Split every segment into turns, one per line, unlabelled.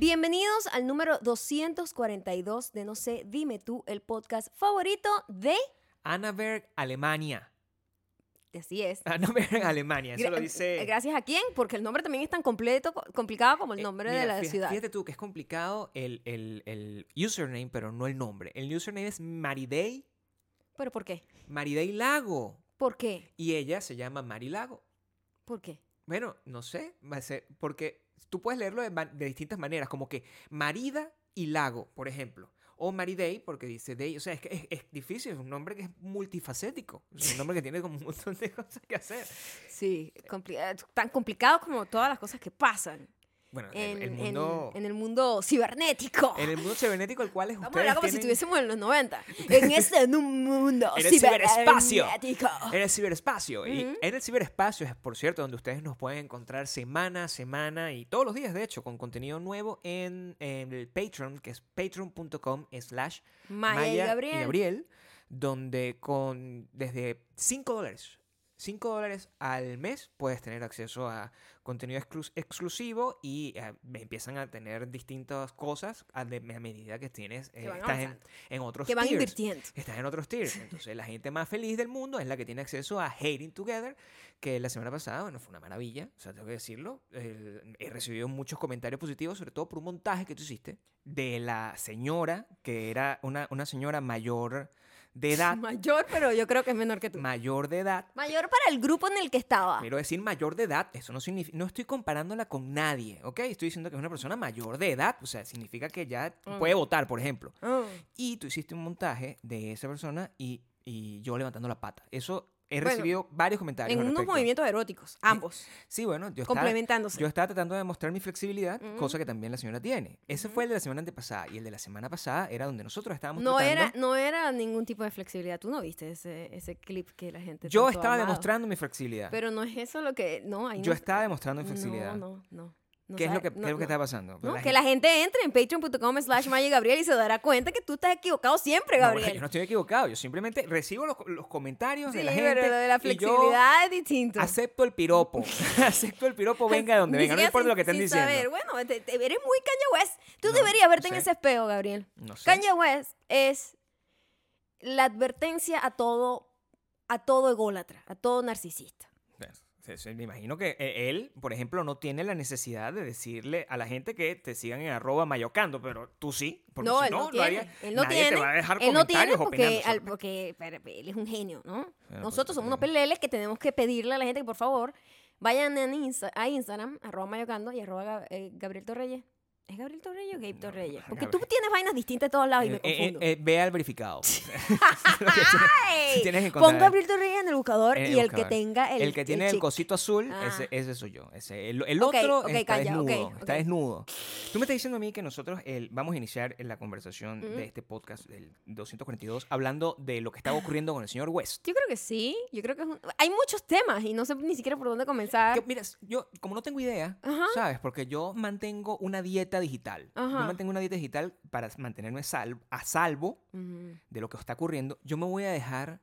Bienvenidos al número 242 de No sé, dime tú, el podcast favorito de...
Annaberg, Alemania.
Así es.
Annaberg, Alemania. Eso
Gra-
lo dice.
Gracias a quién, porque el nombre también es tan completo, complicado como el
Eh,
nombre
mira,
de la ciudad.
Fíjate tú que es complicado el, el- el username, pero no el nombre. El username es Maridei,
¿Pero por qué?
Maridei Lago.
¿Por qué?
Y ella se llama Mari Lago.
¿Por qué?
Bueno, no sé, va a ser- porque tú puedes leerlo de, de distintas maneras, como que Marida y Lago, por ejemplo. O Maridei, porque dice Day. O sea, es que es, difícil, es un nombre que es multifacético. Es un nombre que tiene como un montón de cosas que hacer.
Sí, eh, tan complicado como todas las cosas que pasan
Bueno,
en,
el,
en-
mundo.
en el mundo cibernético.
En el mundo cibernético, el cual es
Vamos a hablar como si estuviésemos en los 90. En este mundo
En el ciberespacio. En el ciberespacio. Y en el ciberespacio es, por cierto, donde ustedes nos pueden encontrar semana a semana y todos los días, de hecho, con contenido nuevo en, en el Patreon, que es patreon.com slash
Maya, y Gabriel.
Gabriel, donde con desde 5 dólares, 5 dólares al mes puedes tener acceso a contenido exclus- exclusivo y eh, empiezan a tener distintas cosas a, de- a medida que tienes, eh,
Que
estás en, en otros
Que van
tiers.
invirtiendo.
Estás en otros tiers. Entonces, la gente más feliz del mundo es la que tiene acceso a Hating Together, que la semana pasada, bueno, fue una maravilla. O sea, tengo que decirlo. He recibido muchos comentarios positivos, sobre todo por un montaje que tú hiciste de la señora, que era una, una señora mayor de edad.
Mayor, pero yo creo que es menor que tú.
mayor de edad.
Mayor para el grupo en el que estaba.
Quiero decir mayor de edad, eso no significa, no estoy comparándola con nadie, ¿ok? Estoy diciendo que es una persona mayor de edad, o sea, significa que ya
Mm.
puede votar, por ejemplo.
Ah.
Y tú hiciste un montaje de esa persona y, y yo levantando la pata. Eso he
Bueno,
recibido varios comentarios.
En unos
respecto.
movimientos eróticos, ambos,
Sí, bueno, yo estaba,
complementándose.
yo estaba tratando de demostrar mi flexibilidad,
Ujú.
cosa que también la señora tiene. Ese fue el de la semana antepasada. Y el de la semana pasada era donde nosotros estábamos
no
tratando...
era, no era ningún tipo de flexibilidad. Tú no viste ese, ese clip que la gente.
Yo estaba
amado.
demostrando mi flexibilidad.
Pero no es eso lo que. No, ahí
yo
no-
estaba demostrando mi flexibilidad.
No, no, no. No
¿Qué, es lo que,
no,
qué es lo que
no.
está pasando?
Que la gente entre en patreon.com slash Gabriel y se dará cuenta que tú estás equivocado siempre, Gabriel.
yo no estoy equivocado. Yo simplemente recibo los, los comentarios
sí,
de la gente.
pero lo de la flexibilidad es distinto.
acepto el piropo. acepto el piropo, venga de donde venga. No importa
sin-
lo que estén diciendo.
saber. Bueno, te- te- eres muy Kanye West. Tú deberías verte en ese espejo, Gabriel.
No sé.
Kanye West es la advertencia a todo, a todo ególatra, a todo narcisista.
Me imagino que eh, él, por ejemplo, no tiene la necesidad de decirle a la gente que te sigan en arroba mayocando, pero tú sí. Porque
No,
si
él no,
lo
tiene.
haría,
él no
nadie
tiene.
te va a dejar
él no tiene
comentarios
porque,
opinando
al-
sobre-
porque pero él es un genio, ¿no?
pues,
Nosotros somos unos peleles que tenemos que pedirle a la gente que por favor vayan en Insta- a Instagram, arroba mayocando y arroba eh, Gabriel Torreyes. ¿Es Gabriel Torreyes o Gabe
No,
Torreyes? Porque
Gabriel.
tú tienes vainas distintas de todos lados y me
Eh, eh,
confundo.
eh, ve al verificado. Que tienes-
Pon. Gabriel Torreyes en el buscador
En el
y el que tenga el
El, que tiene el, cosito azul,
Ah.
ese, ese soy yo. Ese, el otro
ok,
está
calla,
desnudo. Está desnudo. Tú me estás diciendo a mí que nosotros vamos a iniciar la conversación
Ujú.
de este podcast, del 242, hablando de lo que estaba ocurriendo con el señor West.
Yo creo que sí. Yo creo que es un- hay muchos temas y no sé ni siquiera por dónde comenzar.
Que, mira, yo como no tengo idea,
Ajá.
¿sabes? Porque yo mantengo una dieta digital.
Ajá.
Yo mantengo una dieta digital para mantenerme sal- a salvo de lo que está ocurriendo. Yo me voy a dejar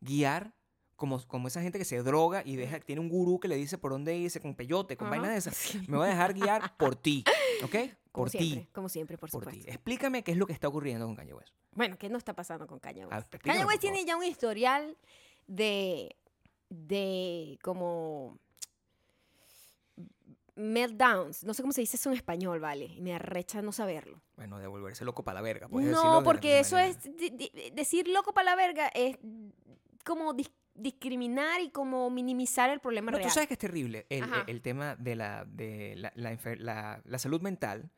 guiar como, como esa gente que se droga y deja, tiene un gurú que le dice por dónde irse con peyote, con
Ajá.
vainas de esas. Me voy a dejar guiar por ti, ¿ok?
Como
Por ti.
como siempre, por,
Por
supuesto.
Explícame qué es lo que está ocurriendo con Kanye West.
Bueno, ¿qué no está pasando con Kanye West?
Ah,
Kanye West tiene ya un historial de, de como meltdowns. No sé cómo se dice eso en español, ¿vale? Y me arrecha no saberlo.
Bueno, de volverse loco para la verga. decirlo
No, porque eso
manera-
es... decir loco para la verga es como dis- discriminar y como minimizar el problema
No,
real.
tú sabes que es terrible. El, el tema de, la, de la, la- la salud mental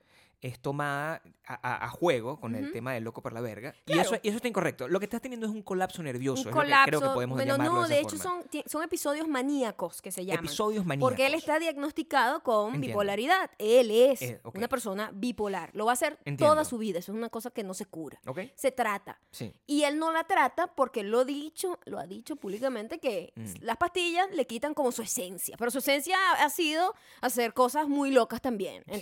es tomada a, a- a juego con el tema del loco por la verga. Y, eso, y eso está incorrecto. Lo que estás teniendo es un colapso nervioso.
un
es
colapso.
lo que creo que podemos
bueno,
llamarlo
no,
de,
hecho
forma.
son, son episodios maníacos que se llaman.
episodios maníacos.
Porque él está diagnosticado con
Entiendo.
bipolaridad. Él es
Eh,
una persona bipolar. Lo va a hacer
Entiendo.
toda su vida. Eso es una cosa que no se cura. Se trata.
Sí.
Y él no la trata porque lo, dicho, lo ha dicho públicamente que
Mm.
las pastillas le quitan como su esencia. Pero su esencia ha, ha sido hacer cosas muy locas también.
Sí.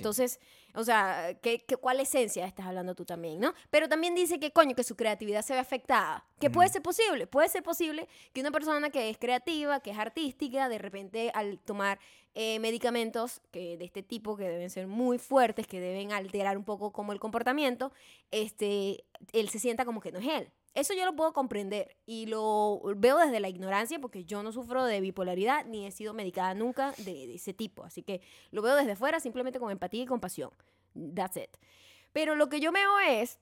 O sea, ¿qué, qué, cuál esencia estás hablando tú también, no? Pero también dice que, coño, que su creatividad se ve afectada. Que puede ser posible. Puede ser posible que una persona que es creativa, que es artística, de repente al tomar eh, medicamentos que, de este tipo, que deben ser muy fuertes, que deben alterar un poco como el comportamiento, este, él se sienta como que no es él. Eso yo lo puedo comprender y lo veo desde la ignorancia porque yo no sufro de bipolaridad ni he sido medicada nunca de, ese tipo. Así que lo veo desde fuera simplemente con empatía y compasión. That's it. Pero lo que yo veo es,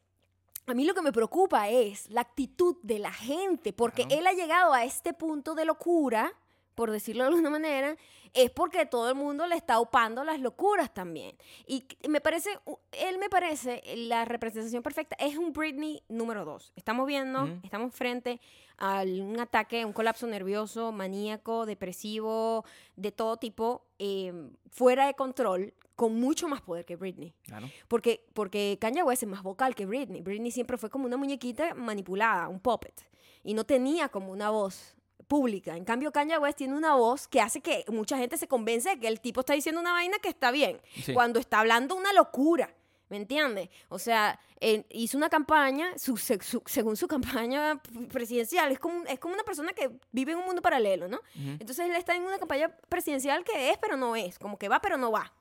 a mí lo que me preocupa es la actitud de la gente porque él ha llegado a este punto de locura por decirlo de alguna manera, es porque todo el mundo le está upando las locuras también. Y me parece, él me parece la representación perfecta, es un Britney número dos. Estamos viendo, estamos frente a un ataque, un colapso nervioso, maníaco, depresivo, de todo tipo, em, fuera de control, con mucho más poder que Britney. Claro. Porque, porque Kanye West es más vocal que Britney. Britney siempre fue como una muñequita manipulada, un puppet. Y no tenía como una voz pública. En cambio, Kanye West tiene una voz que hace que mucha gente se convence de que el tipo está diciendo una vaina que está bien, cuando está hablando una locura. ¿Me entiendes? O sea, hizo una campaña, según su campaña presidencial, es como, es como una persona que vive en un mundo paralelo, ¿no? Entonces él está en una campaña presidencial que es, pero no es, como que va, pero no va.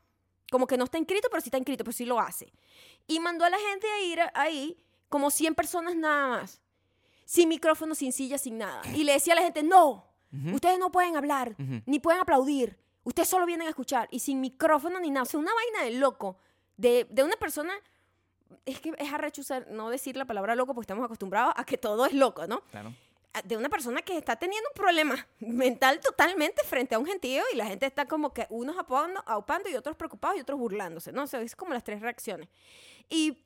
Como que no está inscrito, pero sí está inscrito, pero sí lo hace. Y mandó a la gente a ir ahí como 100 personas nada más sin micrófono, sin silla, sin nada. Y le decía a la gente, no, ustedes no pueden hablar, ni pueden aplaudir, ustedes solo vienen a escuchar, y sin micrófono ni nada. O sea, una vaina de loco, de, de una persona, es que es arrechuzar, no decir la palabra loco, porque estamos acostumbrados a que todo es loco, ¿no? Claro. De una persona que está teniendo un problema mental totalmente frente a un gentío y la gente está como que unos aupando, aupando y otros preocupados y otros burlándose, ¿no? O sea, es como las tres reacciones. Y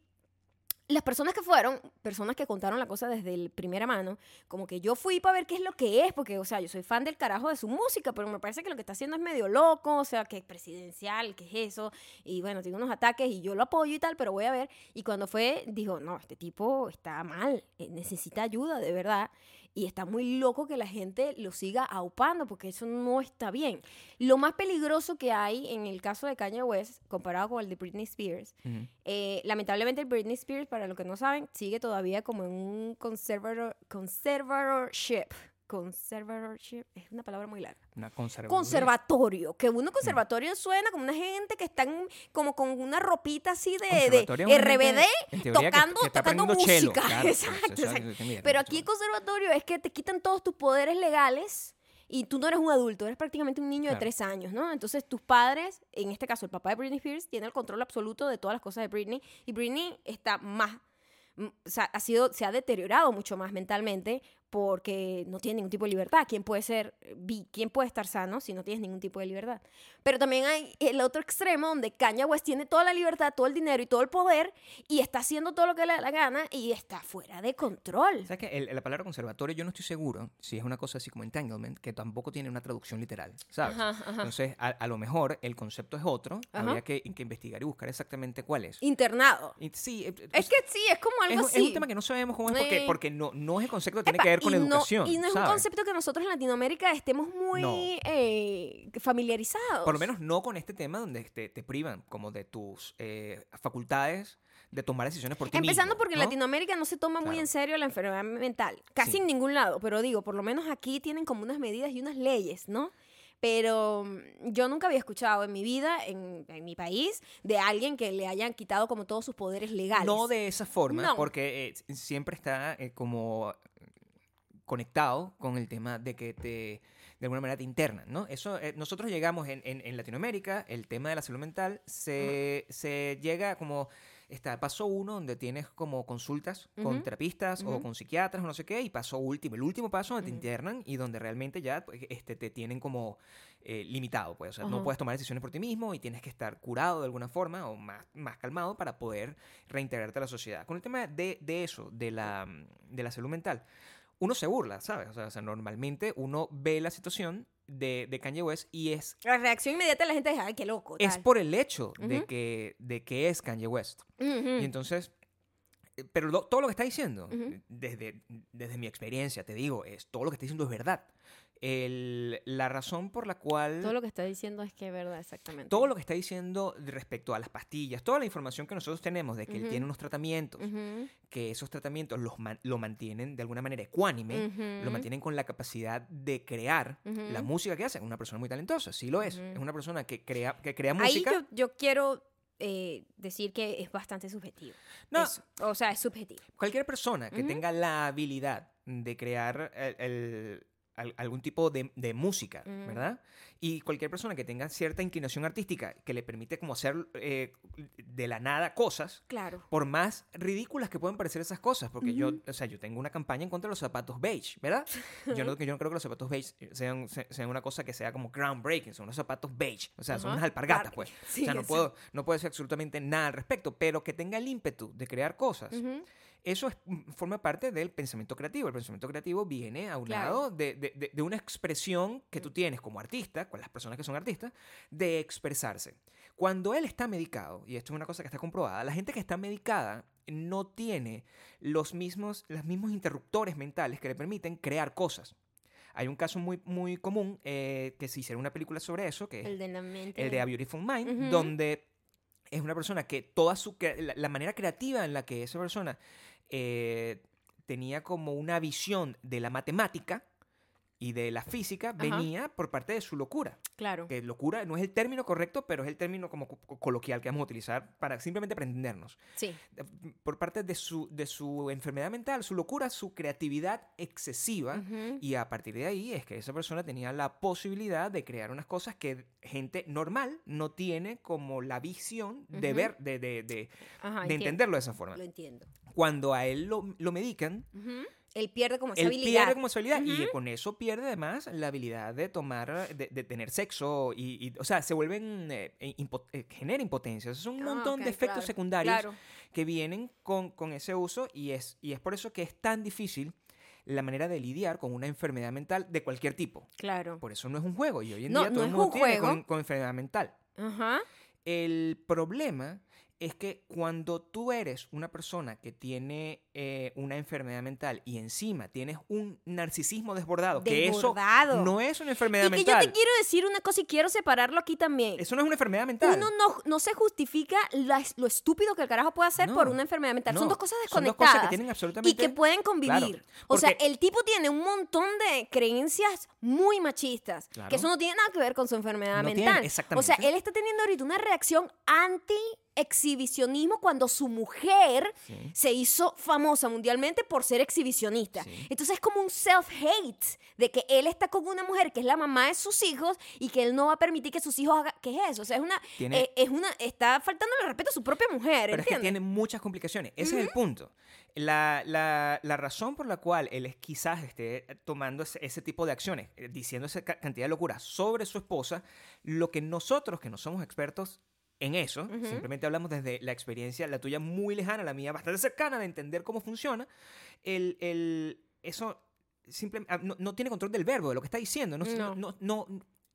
las personas que fueron, personas que contaron la cosa desde el primera mano, como que yo fui para ver qué es lo que es, porque, o sea, yo soy fan del carajo de su música, pero me parece que lo que está haciendo es medio loco, o sea, que es presidencial, que es eso, y bueno, tiene unos ataques y yo lo apoyo y tal, pero voy a ver. Y cuando fue, dijo, no, este tipo está mal, eh, necesita ayuda, de verdad y está muy loco que la gente lo siga aupando porque eso no está bien. Lo más peligroso que hay en el caso de Kanye West comparado con el de Britney Spears, eh, lamentablemente Britney Spears, para los que no saben, sigue todavía como en un conservator, conservatorship conservatorship es una palabra muy larga.
Una
conservatorio. Que uno conservatorio suena como una gente que están como con una ropita así de, de RBD tocando, tocando música. exacto, Pero aquí el conservatorio es que te quitan todos tus poderes legales y tú no eres un adulto, eres prácticamente un niño de tres años, ¿no? Entonces tus padres, en este caso el papá de Britney Spears, tiene el control absoluto de todas las cosas de Britney y Britney está más o sea, ha sido, se ha deteriorado mucho más mentalmente porque no tiene ningún tipo de libertad. ¿Quién puede ser, quién puede estar sano si no tienes ningún tipo de libertad? Pero también hay el otro extremo donde Kanye West tiene toda la libertad, todo el dinero y todo el poder y está haciendo todo lo que le da la gana y está fuera de control.
¿Sabes que la palabra conservatorio yo no estoy seguro si es una cosa así como entanglement, que tampoco tiene una traducción literal, ¿sabes? Entonces, a, lo mejor el concepto es otro, habría que, que, investigar y buscar exactamente cuál es.
Internado.
sí.
Eh, es, que sí, es como algo
es,
así.
Es un tema que no sabemos cómo es porque, porque no, no es el concepto que tiene que ver con educación.
Y no es un concepto que nosotros en Latinoamérica estemos muy eh, familiarizados.
Por lo menos no con este tema donde te, te privan como de tus eh, facultades de tomar decisiones por ti
Empezando porque en Latinoamérica no se toma muy en serio la enfermedad mental. Casi en ningún lado, pero digo, por lo menos aquí tienen como unas medidas y unas leyes, ¿no? pero mm, yo nunca había escuchado en mi vida, en, en, mi país, de alguien que le hayan quitado como todos sus poderes legales.
No de esa forma, porque eh, siempre está como conectado con el tema de que te de alguna manera te internan, ¿no? Eso, eh, nosotros llegamos en, en, Latinoamérica, el tema de la salud mental se, se llega como está paso uno donde tienes como consultas con terapistas o con psiquiatras o no sé qué y paso último el último paso donde te internan y donde realmente ya pues, este te tienen como eh, limitado pues o sea no puedes tomar decisiones por ti mismo y tienes que estar curado de alguna forma o más, más calmado para poder reintegrarte a la sociedad. Con el tema de, de eso de la, de la salud mental uno se burla, ¿sabes? O sea, normalmente uno ve la situación de, de, Kanye West y es...
La reacción inmediata de la gente es, ay, qué loco.
Es por el hecho de, que, de que es Kanye West. Y entonces, eh, pero todo lo que está diciendo, desde, desde mi experiencia, te digo, es todo lo que está diciendo es verdad. El- la razón por la cual
Todo lo que está diciendo es que es verdad, exactamente.
todo lo que está diciendo respecto a las pastillas, toda la información que nosotros tenemos de que él tiene unos tratamientos, que esos tratamientos los man- lo mantienen de alguna manera ecuánime, lo mantienen con la capacidad de crear la música que hace. Es una persona muy talentosa, sí lo es. Es una persona que crea, que crea
Ahí
música.
yo, yo quiero eh, decir que es bastante subjetivo.
No,
Eso. O sea, es subjetivo.
cualquier persona que tenga la habilidad de crear el- el- al- algún tipo de, de música,
Ujú.
¿verdad? Y cualquier persona que tenga cierta inclinación artística que le permite como hacer eh, de la nada cosas,
Claro.
por más ridículas que puedan parecer esas cosas, porque yo, o sea, yo tengo una campaña en contra de los zapatos beige, ¿verdad? Yo no, yo no creo que los zapatos beige sean, se- sean una cosa que sea como groundbreaking, son unos zapatos beige, o sea, son unas alpargatas, pues.
Sí,
o sea, no puedo, no puedo decir absolutamente nada al respecto, pero que tenga el ímpetu de crear cosas, eso es- mm, forma parte del pensamiento creativo. El pensamiento creativo viene a un
Claro.
lado de, de- una expresión que tú tienes como artista, con las personas que son artistas, de expresarse. Cuando él está medicado, y esto es una cosa que está comprobada, la gente que está medicada no tiene los mismos, los mismos interruptores mentales que le permiten crear cosas. Hay un caso muy, muy común eh, que se hiciera una película sobre eso, que es
El de la mente.
el de A Beautiful Mind, donde es una persona que toda su la, la manera creativa en la que esa persona eh, tenía como una visión de la matemática y de la física venía por parte de su locura.
Claro.
Que locura no es el término correcto, pero es el término como co- coloquial que vamos a utilizar para simplemente para entendernos.
Sí.
Por parte de su, de su enfermedad mental, su locura, su creatividad excesiva. Y a partir de ahí es que esa persona tenía la posibilidad de crear unas cosas que gente normal no tiene como la visión de ver, de, de- de-
Ajá,
de
entiendo.
entenderlo de esa forma.
Lo entiendo.
Cuando a él lo, lo medican,
Ujú. Él pierde como esa
él
habilidad.
pierde como su habilidad y con eso pierde además la habilidad de tomar, de, de tener sexo y, y, o sea, se vuelven, eh, eh, impo- eh, genera impotencia. Es un
Ah,
montón de efectos
claro,
secundarios
Claro.
que vienen con, con ese uso y es, y es por eso que es tan difícil la manera de lidiar con una enfermedad mental de cualquier tipo.
Claro.
Por eso no es un juego y hoy en
No,
día
no
todo
es
el mundo
un
tiene con, con enfermedad mental.
Ajá.
El problema es que cuando tú eres una persona que tiene eh, una enfermedad mental y encima tienes un narcisismo desbordado, que eso no es una enfermedad
Y que
mental.
yo te quiero decir una cosa y quiero separarlo aquí también.
Eso no es una enfermedad mental.
Uno no, no se justifica lo estúpido que el carajo puede hacer
No,
por una enfermedad mental. Son dos cosas
Son dos
desconectadas.
cosas que tienen absolutamente...
y que pueden convivir.
Claro,
o sea, el tipo tiene un montón de creencias muy machistas.
Claro.
Que eso no tiene nada que ver con su enfermedad
tiene,
mental. O
exactamente.
sea, él está teniendo ahorita una reacción anti exhibicionismo cuando su mujer
Sí.
se hizo famosa mundialmente por ser exhibicionista.
Sí.
Entonces es como un self-hate de que él está con una mujer que es la mamá de sus hijos y que él no va a permitir que sus hijos hagan... ¿Qué es eso? O sea, es una...
Tiene-
eh, es una está faltando el respeto a su propia mujer,
Pero es que tiene muchas complicaciones. Ese es el punto. La, la- la razón por la cual él es, quizás esté tomando ese, ese tipo de acciones, eh, diciendo esa ca- cantidad de locura sobre su esposa, lo que nosotros, que no somos expertos en eso, simplemente hablamos desde la experiencia, la tuya muy lejana, la mía bastante cercana, de entender cómo funciona, el, el- eso simple- ah, no, no tiene control del verbo, de lo que está diciendo. No,
No.
no- no-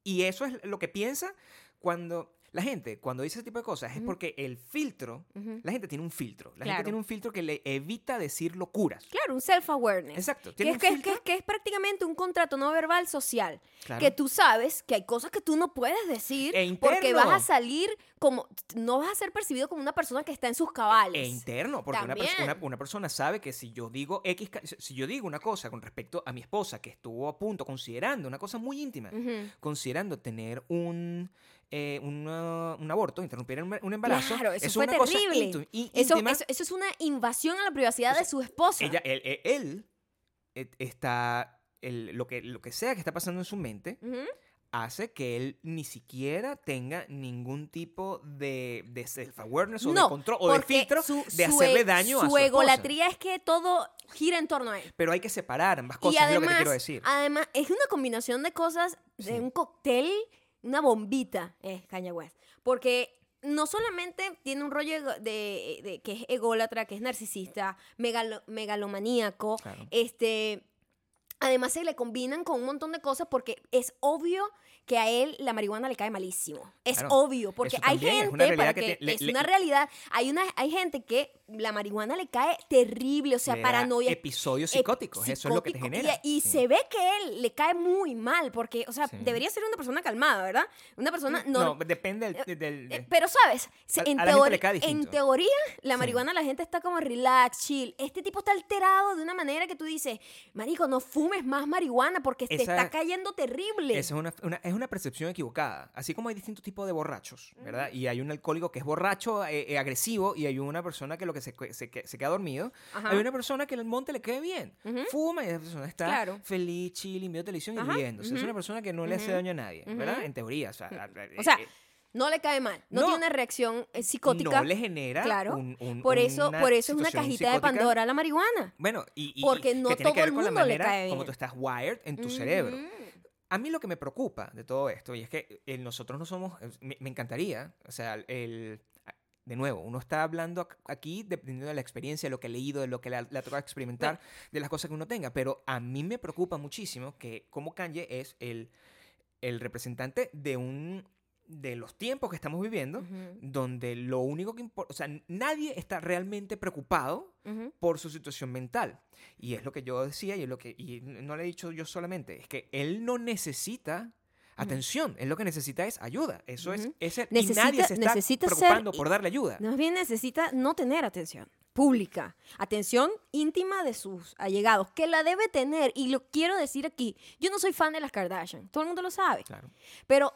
y eso es lo que piensa cuando... La gente, cuando dice ese tipo de cosas, es porque el filtro la gente tiene un filtro. La
Claro.
gente tiene un filtro que le evita decir locuras.
Claro, un self-awareness.
Exacto.
Que es, que, es- que es- que es prácticamente un contrato no verbal social.
Claro.
Que tú sabes que hay cosas que tú no puedes decir
E
porque vas a salir como... No vas a ser percibido como una persona que está en sus cabales.
E interno, porque una, persona sabe que si yo digo X, si yo digo una cosa con respecto a mi esposa que estuvo a punto, considerando una cosa muy íntima, considerando tener un, eh, una- un aborto, interrumpir un, un embarazo,
Claro, eso
es
fue
una cosa
terrible.
í-
Eso, eso, eso es una invasión a la privacidad
O sea,
de su esposa.
Ella, él, él- él, eh, está, el- lo, que, lo que sea que está pasando en su mente, hace que él ni siquiera tenga ningún tipo de, de self-awareness o
No,
de control o de filtro
su-
de
su
hacerle
e-
daño a
Su
su esposa.
egolatría es que todo gira en torno a él.
Pero hay que separar ambas
y
cosas, es lo que te
además,
quiero decir.
además, es una combinación de cosas, de
Sí.
un cóctel, una bombita, es Kanye West. Porque no solamente tiene un rollo de, de- que es ególatra, que es narcisista, megalo- megalomaníaco,
Claro.
este Además se le combinan con un montón de cosas porque es obvio que a él la marihuana le cae malísimo. Es
Claro,
obvio, porque hay
es
gente, para
que
que,
te- le-
es
le-
una realidad, hay, una, hay gente que la marihuana le cae terrible, o sea, paranoia.
Episodios
ep-
psicóticos, eso es lo que te
psicótico,
genera.
Y, y
Sí.
se ve que él le cae muy mal, porque, o sea,
Sí.
debería ser una persona calmada, ¿verdad? Una persona no,
No, depende del... del- del-
eh, Pero sabes,
A-
en,
a
en teoría, la
Sí.
marihuana la gente está como relax, chill. Este tipo está alterado de una manera que tú dices, marico, no fumes más marihuana porque te
Esa-
está cayendo terrible.
Esa es una, una- es una percepción equivocada. Así como hay distintos tipos de borrachos, ¿verdad? Y hay un alcohólico que es borracho, eh, eh, agresivo, y hay una persona que lo que se, se, que- se queda dormido.
Ajá.
Hay una persona que el monte le quede bien.
Ujú.
Fuma y esa persona está
Claro.
feliz, chilling, viendo televisión
Ajá.
y riéndose. Es una persona que no le hace daño a nadie, ¿verdad? En teoría. O sea,
O sea,
eh,
no le cae mal, no,
no.
tiene una reacción eh, psicótica.
no le genera
Claro.
un- un-
por eso, por eso es una cajita de. Pandora la marihuana.
Bueno, y, y-
Porque no
que tiene que
todo
ver
el
con la
mundo le
manera
cae
como
bien.
tú estás wired en tu cerebro. A mí lo que me preocupa de todo esto, y es que eh, nosotros no somos, eh, me, me encantaría, o sea, el, de nuevo, uno está hablando aquí dependiendo de la experiencia, de lo que ha leído, de lo que le ha, le ha tocado experimentar, de las cosas que uno tenga, pero a mí me preocupa muchísimo que como Kanye es el, el representante de un de los tiempos que estamos viviendo, donde lo único que importa, o sea, nadie está realmente preocupado por su situación mental. Y es lo que yo decía y es lo que y no lo he dicho yo solamente, es que él no necesita atención, él lo que necesita es ayuda. Eso es ese y
Necesita-
nadie se está
ser-
preocupando por darle ayuda.
Más bien necesita no tener atención pública, atención íntima de sus allegados, que la debe tener. Y lo quiero decir aquí, yo no soy fan de las Kardashian, todo el mundo lo sabe.
Claro.
Pero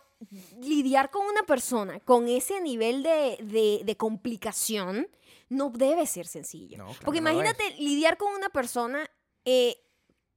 lidiar con una persona con ese nivel de, de- de complicación no debe ser sencillo.
No, claro
Porque
no
imagínate lidiar con una persona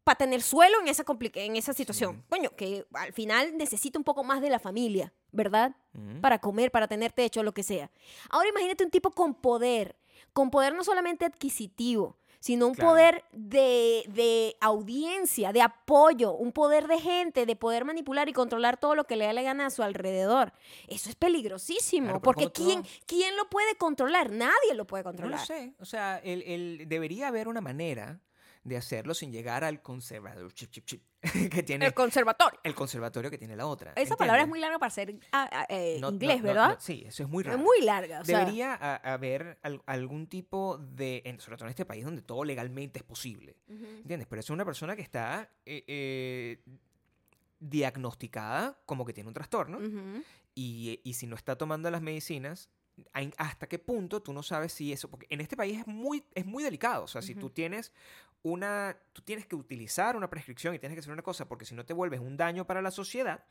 para tener suelo en esa, en esa situación.
Sí.
Coño, que al final necesita un poco más de la familia, ¿verdad? Para comer, para tener techo, lo que sea. Ahora imagínate un tipo con poder, con poder no solamente adquisitivo, sino un
Claro.
poder de, de audiencia, de apoyo, un poder de gente, de poder manipular y controlar todo lo que le da la gana a su alrededor. Eso es peligrosísimo,
Claro,
porque ¿quién, ¿quién lo puede controlar? Nadie lo puede
No
controlar.
lo sé. O sea, el, el- debería haber una manera de hacerlo sin llegar al conservador chip, chip, chip, que tiene
El
el,
conservatorio.
conservatorio que tiene la otra.
Esa palabra es muy larga para ser ah, ah, eh,
No-
inglés,
no-
¿verdad?
no, sí, eso es muy raro.
es muy larga. o
Debería haber al- algún tipo de, en- sobre todo en este país donde todo legalmente es posible. ¿entiendes? Pero es una persona que está eh, eh, diagnosticada como que tiene un trastorno y, y si no está tomando las medicinas, ¿hasta qué punto tú no sabes si eso? Porque en este país es muy, es muy delicado, o sea, si tú tienes una, tú tienes que utilizar una prescripción y tienes que hacer una cosa porque si no te vuelves un daño para la sociedad,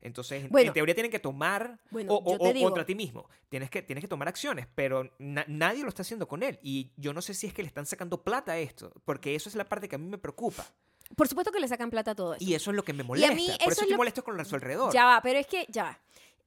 entonces en-
Bueno.
en teoría tienen que tomar
Bueno,
o, o-
digo-
contra ti mismo. Tienes que, tienes que tomar acciones, pero na- nadie lo está haciendo con él. Y yo no sé si es que le están sacando plata a esto, porque eso es la parte que a mí me preocupa.
Por supuesto que le sacan plata a todo eso.
Y eso es lo que me molesta.
mí
Por
eso
eso
es
estoy
lo-
molesto con su alrededor.
Ya va, pero es que ya va.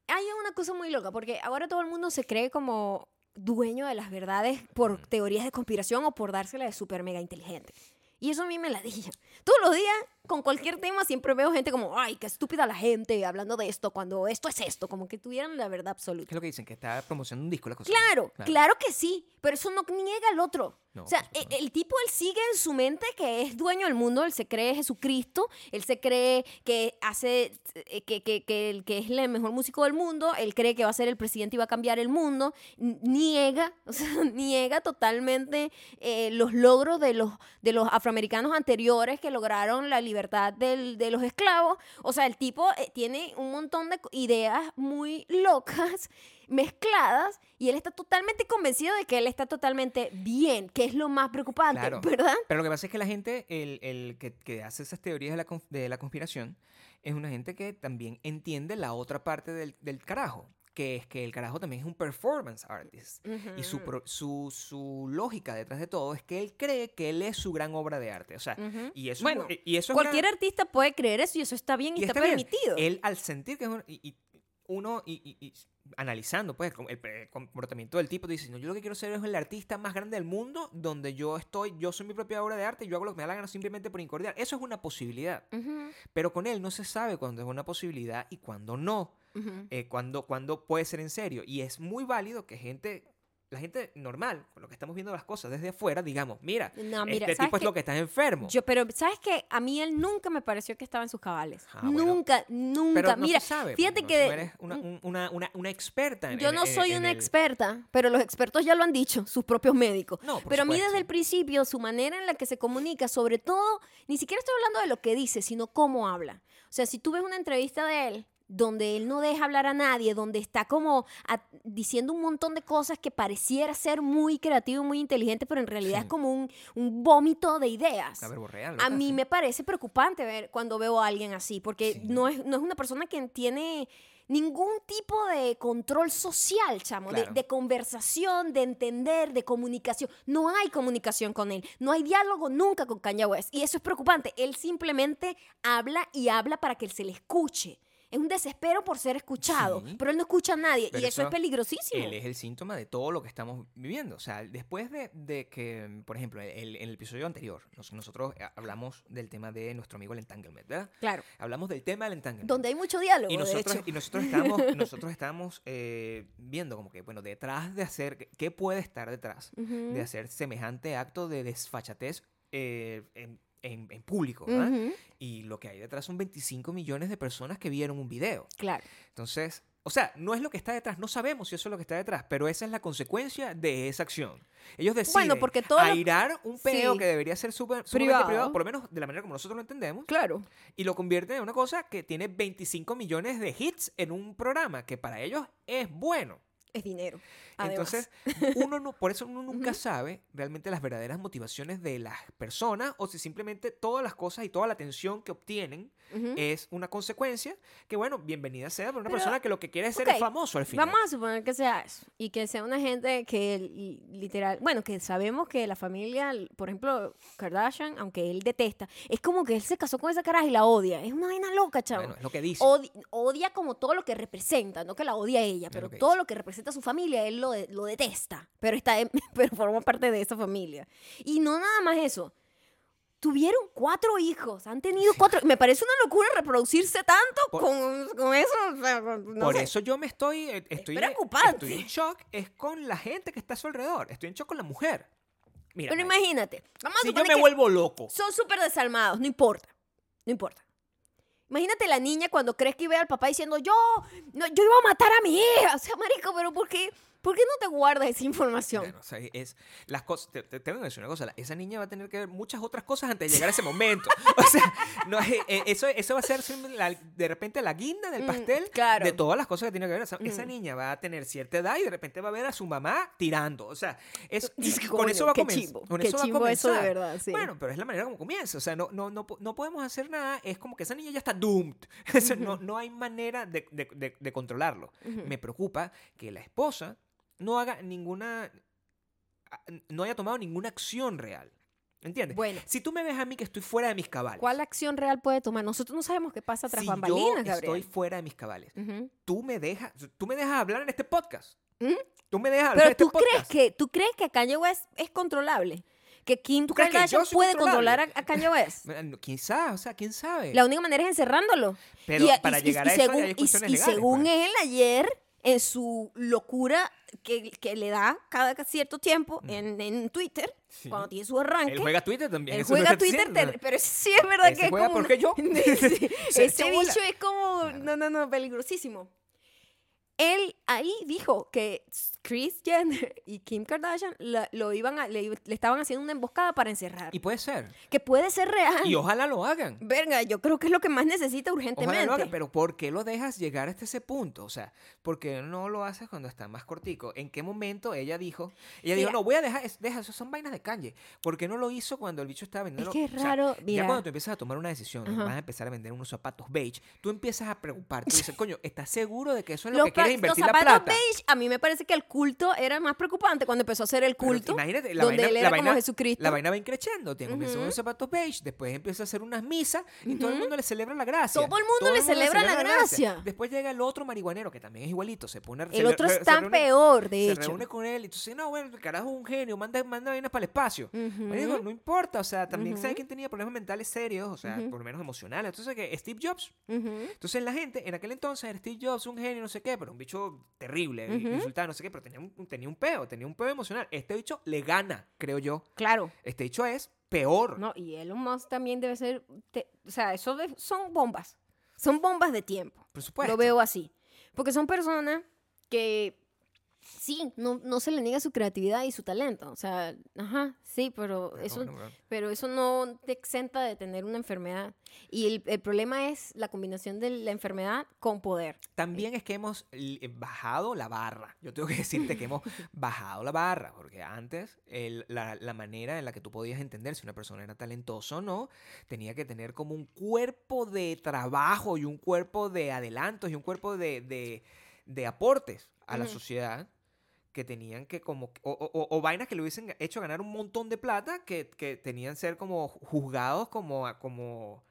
Hay una cosa muy loca, porque ahora todo el mundo se cree como dueño de las verdades por teorías de conspiración o por dársela de súper mega inteligente. Y eso a mí me la dije. Todos los días, con cualquier tema, siempre veo gente como, ay, qué estúpida la gente hablando de esto, cuando esto es esto, como que tuvieran la verdad
¿Qué
absoluta.
es lo que dicen? Que está promocionando un disco, la cosa.
Claro, claro, que sí, pero eso no niega al otro.
No,
o sea, e- el, tipo, él sigue en su mente que es dueño del mundo, él se cree Jesucristo, él se cree que hace, eh, que, que, que, es el mejor músico del mundo, él cree que va a ser el presidente y va a cambiar el mundo, niega, o sea, niega totalmente eh, los logros de los, de los afroamericanos anteriores que lograron la libertad del- de los esclavos. O sea, el tipo eh, tiene un montón de ideas muy locas mezcladas y él está totalmente convencido de que él está totalmente bien, que es lo más preocupante,
Claro.
¿verdad?
Pero lo que pasa es que la gente, el, el que, que hace esas teorías de la, de la conspiración, es una gente que también entiende la otra parte del, del carajo, que es que el carajo también es un performance artist. Y su, pro- su, su lógica detrás de todo es que él cree que él es su gran obra de arte. O sea, y eso,
Bueno,
es, muy- y eso es una-
Cualquier artista puede creer eso y eso está bien y,
y
está,
está bien.
permitido.
Él al sentir que es un- y, y uno y, y- y analizando pues el, el comportamiento del tipo dice, no, yo lo que quiero ser es el artista más grande del mundo donde yo estoy, yo soy mi propia obra de arte yo hago lo que me da la gana simplemente por incordiar. Eso es una posibilidad. Pero con él no se sabe cuándo es una posibilidad y cuándo no.
Ujú.
eh, cuándo, cuándo puede ser en serio. Y es muy válido que gente la gente normal, con lo que estamos viendo las cosas desde afuera, digamos, mira,
No, mira,
este
¿sabes
tipo es lo que está enfermo.
Yo, pero, ¿sabes qué? A mí él nunca me pareció que estaba en sus cabales.
Ah, bueno.
nunca, nunca.
pero no
Mira,
se sabe,
fíjate
no-
que...
tú eres una, un- una, una, una experta en
Yo
en-
no soy
en
una
el-
experta, pero los expertos ya lo han dicho, sus propios médicos. Pero a mí
supuesto.
desde el principio, su manera en la que se comunica, sobre todo, ni siquiera estoy hablando de lo que dice, sino cómo habla. O sea, si tú ves una entrevista de él donde él no deja hablar a nadie, donde está como a- diciendo un montón de cosas que pareciera ser muy creativo y muy inteligente, pero en realidad
Sí.
es como un, un vómito de ideas. A mí
sí.
me parece preocupante ver cuando veo a alguien así, porque
Sí.
no, es, no es una persona que tiene ningún tipo de control social, chamo, de, conversación, de entender, de comunicación. No hay comunicación con él, no hay diálogo nunca con Kanye West. Y eso es preocupante. Él simplemente habla y habla para que se le escuche. Es un desespero por ser escuchado,
Sí.
pero él no escucha a nadie
Pero
y eso, es peligrosísimo.
Él es el síntoma de todo lo que estamos viviendo. O sea, después de, de que, por ejemplo, el- en el episodio anterior, nos- nosotros eh, hablamos del tema de nuestro amigo el entanglement, ¿verdad?
Claro,
Hablamos del tema del entanglement.
donde hay mucho diálogo,
y
de
nosotros,
hecho.
y nosotros estábamos eh, viendo como que, bueno, detrás de hacer, ¿qué puede estar detrás de hacer semejante acto de desfachatez eh, en, en- en público? Y lo que hay detrás son 25 millones de personas que vieron un video.
Claro.
Entonces, o sea, no es lo que está detrás, no sabemos si eso es lo que está detrás, pero esa es la consecuencia de esa acción. Ellos deciden
Bueno, porque todo
airar un peo
Sí.
que debería ser súper
Privado.
privado. por lo menos de la manera como nosotros lo entendemos,
Claro.
y lo convierten en una cosa que tiene 25 millones de hits en un programa que para ellos es bueno.
Es dinero. además.
Entonces, uno no, por eso uno nunca sabe realmente las verdaderas motivaciones de las personas o si simplemente todas las cosas y toda la atención que obtienen
Ujú.
es una consecuencia que, bueno, bienvenida sea para una
Pero,
persona que lo que quiere es ser
ok,
famoso al final.
Vamos a suponer que sea eso. Y que sea una gente que li- literal. Bueno, que sabemos que la familia, por ejemplo, Kardashian, aunque él detesta, es como que él se casó con esa caraja y la odia. Es una vaina loca, chavo.
Bueno, es lo que dice.
Odi- odia como todo lo que representa, no que la odia ella, pero
lo
todo
dice.
lo que representa a su familia, él lo, lo detesta, pero, está pero forma parte de esa familia. Y no nada más eso. Tuvieron cuatro hijos, han tenido cuatro. Me parece una locura reproducirse tanto
Por-
con, con eso. o sea, no
Por
sé.
eso yo me estoy, eh, estoy,
preocupante.
estoy en shock, es con la gente que está a su alrededor, estoy en shock con la mujer. Mira,
Pero imagínate, vamos a
si yo me
que
vuelvo loco,
son súper desalmados, no importa, no importa. Imagínate la niña cuando crees que ve al papá diciendo, yo, no, yo iba a matar a mi hija. O sea, marico, pero ¿por qué, ¿por qué no te guardas esa información?
Bueno, o sea, es las cosas. Te, te tengo que decir una cosa. Esa niña va a tener que ver muchas otras cosas antes de llegar a ese momento. O sea, no, eh, eso, eso va a ser la- de repente la guinda del
Mm,
pastel
claro.
de todas las cosas que tiene que ver. O sea, Esa
Mm.
niña va a tener cierta edad y de repente va a ver a su mamá tirando. O sea, es, con eso va a comenzar. con
qué
eso va a
chimbo eso de
comenzar.
verdad, sí.
Bueno, pero es la manera como comienza. O sea, no, no, no, no podemos hacer nada. Es como que esa niña ya está doomed. No, no hay manera de, de- de- de controlarlo. Me preocupa que la esposa no haga ninguna. a- no haya tomado ninguna acción real. ¿Entiendes?
Bueno.
Si tú me ves a mí que estoy fuera de mis cabales.
¿Cuál acción real puede tomar? Nosotros no sabemos qué pasa tras
si
bambalinas,
yo
Gabriel.
estoy fuera de mis cabales, tú me dejas, tú me dejas hablar en este podcast.
¿Mm?
Tú me dejas hablar en
Pero
este
tú crees
podcast.
que tú crees que Kanye West es controlable, que Kim
¿Tú crees que
puede controlar a, a Kanye West.
Bueno, ¿Quién sabe? O sea, ¿quién sabe?
La única manera es encerrándolo.
Pero
Y-
para
y-
llegar
y
a eso
según,
hay
y-
cuestiones legales,
según
pues.
él ayer, en su locura que, que le da cada cierto tiempo en, en Twitter,
Mm. Sí.
cuando tiene su arranque.
Él juega Twitter también.
Él juega Twitter, pero sí es verdad que es
juega
como
porque yo.
Sí,
Se
Ese bicho es como... No, no, no, peligrosísimo. Él ahí dijo que Chris Jenner y Kim Kardashian la- lo iban a- le, le estaban haciendo una emboscada para encerrar.
Y puede ser.
que puede ser real.
Y ojalá lo hagan.
Verga, yo creo que es lo que más necesita
Ojalá
urgentemente.
lo hagan, pero ¿por qué lo dejas llegar hasta ese punto? O sea, ¿por qué no lo haces cuando está más cortico? ¿En qué momento ella dijo? Ella dijo,
Mira.
no, voy a dejar, es- deja, eso son vainas de Kanye. ¿Por qué no lo hizo cuando el bicho estaba vendiendo?
que es raro,
ya cuando tú empiezas a tomar una decisión,
Ajá.
vas a empezar a vender unos zapatos beige, tú empiezas a preocuparte. Tú dices, coño, ¿estás seguro de que eso es lo
Los,
que quieres
los
invertir la
zapatos
plata?
beige, a mí me parece que el culto era más preocupante cuando empezó a hacer el culto.
imagínate, la
donde
vaina,
él
la
era
vaina-
como Jesucristo.
La vaina va increciendo, te comienza
Ujú.
unos zapatos beige, después empieza a hacer unas misas y todo el mundo le celebra la gracia.
Todo el mundo le celebra la gracia.
Después llega el otro marihuanero que también es igualito, se pone
el otro es tan peor, de
se
hecho.
reúne con él y tú dices, no, bueno, el carajo es un genio, manda, manda vainas para el espacio.
Ujú.
Marico, no importa, o sea, también
Ujú.
sabes quién tenía problemas mentales serios, o sea, por lo menos emocionales. Entonces, que Steve Jobs. Entonces, la gente, en aquel entonces, Steve Jobs, un genio, no sé qué, pero un bicho terrible,
Ujú.
insultaba, no sé qué, pero tenía un, tenía un peo, tenía un peo emocional. Este bicho le gana, creo yo.
Claro.
Este bicho es peor.
No, y Elon Musk también debe ser, te- o sea, eso de- son bombas, son bombas de tiempo.
por supuesto.
Lo veo así. Porque son personas que sí, no, no se le niega su creatividad y su talento. O sea, ajá, sí, pero eso,
bueno,
pero eso no te exenta de tener una enfermedad. Y el, el problema es la combinación de la enfermedad con poder.
También es que hemos eh, bajado la barra. Yo tengo que decirte que hemos bajado la barra, porque antes el- la, la manera en la que tú podías entender si una persona era talentosa o no, tenía que tener como un cuerpo de trabajo y un cuerpo de adelantos y un cuerpo de, de- de aportes a la sociedad que tenían que como o, o- vainas que le hubiesen hecho ganar un montón de plata que, que tenían ser como juzgados como como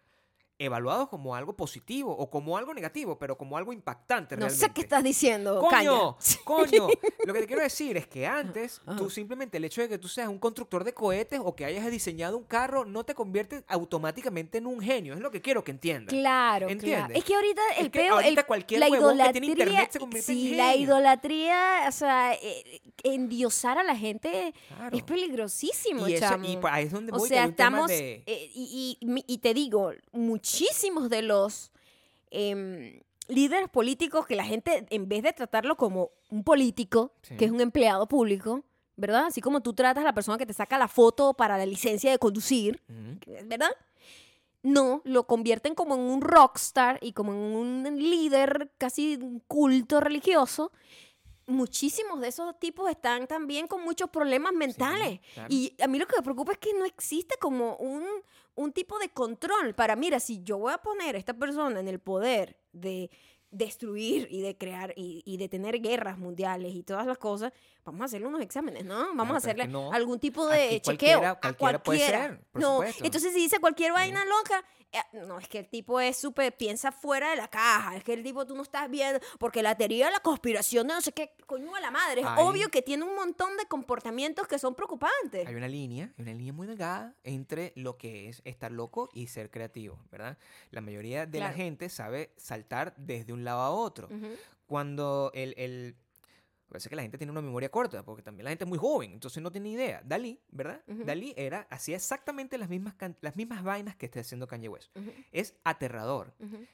evaluados como algo positivo o como algo negativo, pero como algo impactante
No
realmente.
sé qué estás diciendo,
Coño,
Caña.
coño. Lo que te quiero decir es que antes,
Ajá.
tú simplemente el hecho de que tú seas un constructor de cohetes o que hayas diseñado un carro no te convierte automáticamente en un genio. Es lo que quiero que entiendas.
Claro, claro.
¿Entiendes?
Es que ahorita el
Es que
peo,
ahorita
el-
cualquier
la
huevón que
idolatría,
tiene internet se convierte en
sí, la
genio.
idolatría, o sea, eh, endiosar a la gente
Claro.
es peligrosísimo,
y, eso,
chamo.
y ahí es donde
o
voy, que
sea, estamos,
de-
eh, y, y- y te digo, muchísimos de los em, líderes políticos que la gente, en vez de tratarlo como un político,
Sí.
que es un empleado público, ¿verdad? Así como tú tratas a la persona que te saca la foto para la licencia de conducir. ¿verdad? No, lo convierten como en un rockstar y como en un líder casi un culto religioso. Muchísimos de esos tipos están también con muchos problemas mentales.
claro.
Y a mí lo que me preocupa es que no existe como un, un tipo de control para, mira, si yo voy a poner a esta persona en el poder de destruir y de crear y, y de tener guerras mundiales y todas las cosas, vamos a hacerle unos exámenes, ¿no? Vamos
Claro,
a hacerle
no.
algún tipo de
Aquí
chequeo.
cualquiera-
a
cualquiera puede ser, por
no,
supuesto.
entonces si dice cualquier vaina loca, eh, no, es que el tipo es súper, piensa fuera de la caja, es que el tipo tú no estás viendo, porque la teoría de la conspiración de no sé qué, coño de la madre, es
Ay.
obvio que tiene un montón de comportamientos que son preocupantes.
Hay una línea, hay una línea muy delgada entre lo que es estar loco y ser creativo, ¿verdad? La mayoría de la gente sabe saltar desde un lado a otro. Cuando el... el Parece que la gente tiene una memoria corta, porque también la gente es muy joven, entonces no tiene idea. Dalí, ¿verdad? Dalí era, hacía exactamente las mismas, las mismas vainas que está haciendo Kanye West. Es aterrador.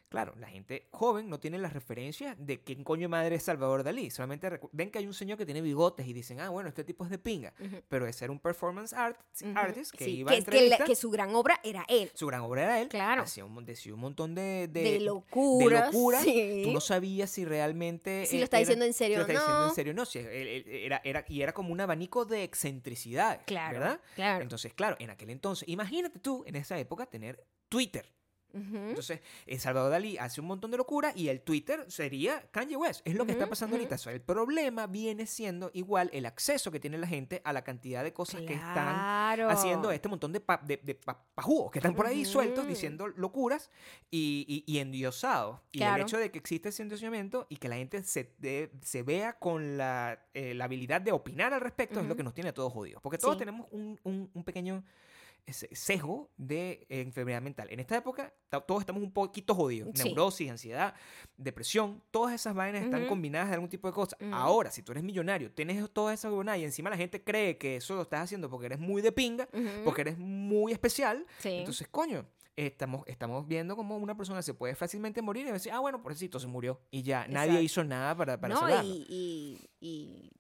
Claro, la gente joven no tiene las referencias de quién coño de madre es Salvador Dalí. Solamente ven que hay un señor que tiene bigotes y dicen, ah, bueno, este tipo es de pinga. Pero es ser un performance art, artist que
Sí,
iba
que,
a
que la- que su gran obra era él.
Su gran obra era él.
Claro.
Hacía un, decía un montón de, de,
De,
de
locura.
locura.
sí.
Tú no sabías si realmente.
Si
eh,
lo está
era-
diciendo en serio
lo
o
está diciendo
no.
en serio no. Si era, era, y era como un abanico de excentricidades.
Claro,
¿Verdad?
claro.
Entonces, claro, en aquel entonces, imagínate tú en esa época tener Twitter. Entonces, eh, Salvador Dalí hace un montón de locura y el Twitter sería Kanye West. Es lo que está pasando ahorita. O sea, el problema viene siendo igual el acceso que tiene la gente a la cantidad de cosas que están
Claro.
haciendo este montón de, pa- de, de pa- que están por ahí sueltos diciendo locuras y, y, y endiosados. Y
Claro.
el hecho de que existe ese endiosamiento y que la gente se, de- se vea con la, eh, la habilidad de opinar al respecto es lo que nos tiene a todos jodidos. Porque todos
Sí.
tenemos un, un- un pequeño sesgo de eh, enfermedad mental. En esta época todos estamos un poquito jodidos.
Sí.
Neurosis, ansiedad, depresión, todas esas vainas están combinadas de algún tipo de cosas. Ahora, si tú eres millonario, tienes todas esas huevonadas y encima la gente cree que eso lo estás haciendo porque eres muy de pinga, porque eres muy especial,
Sí.
entonces, coño, estamos, estamos viendo como una persona se puede fácilmente morir y decir, ah, bueno, pobrecito, se murió. Y ya, nadie hizo nada para, para
no, y, y-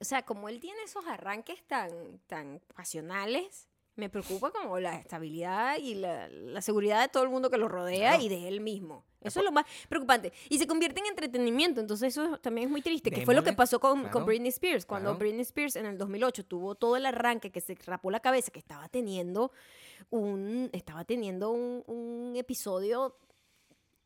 o sea, como él tiene esos arranques tan, tan pasionales, me preocupa como la estabilidad y la, la seguridad de todo el mundo que lo rodea y de él mismo. Eso es lo más preocupante. Y se convierte en entretenimiento, entonces eso también es muy triste, que fue lo que pasó con,
claro,
con Britney Spears. Cuando
claro.
Britney Spears en el 2008 tuvo todo el arranque que se rapó la cabeza, que estaba teniendo un, estaba teniendo un, un episodio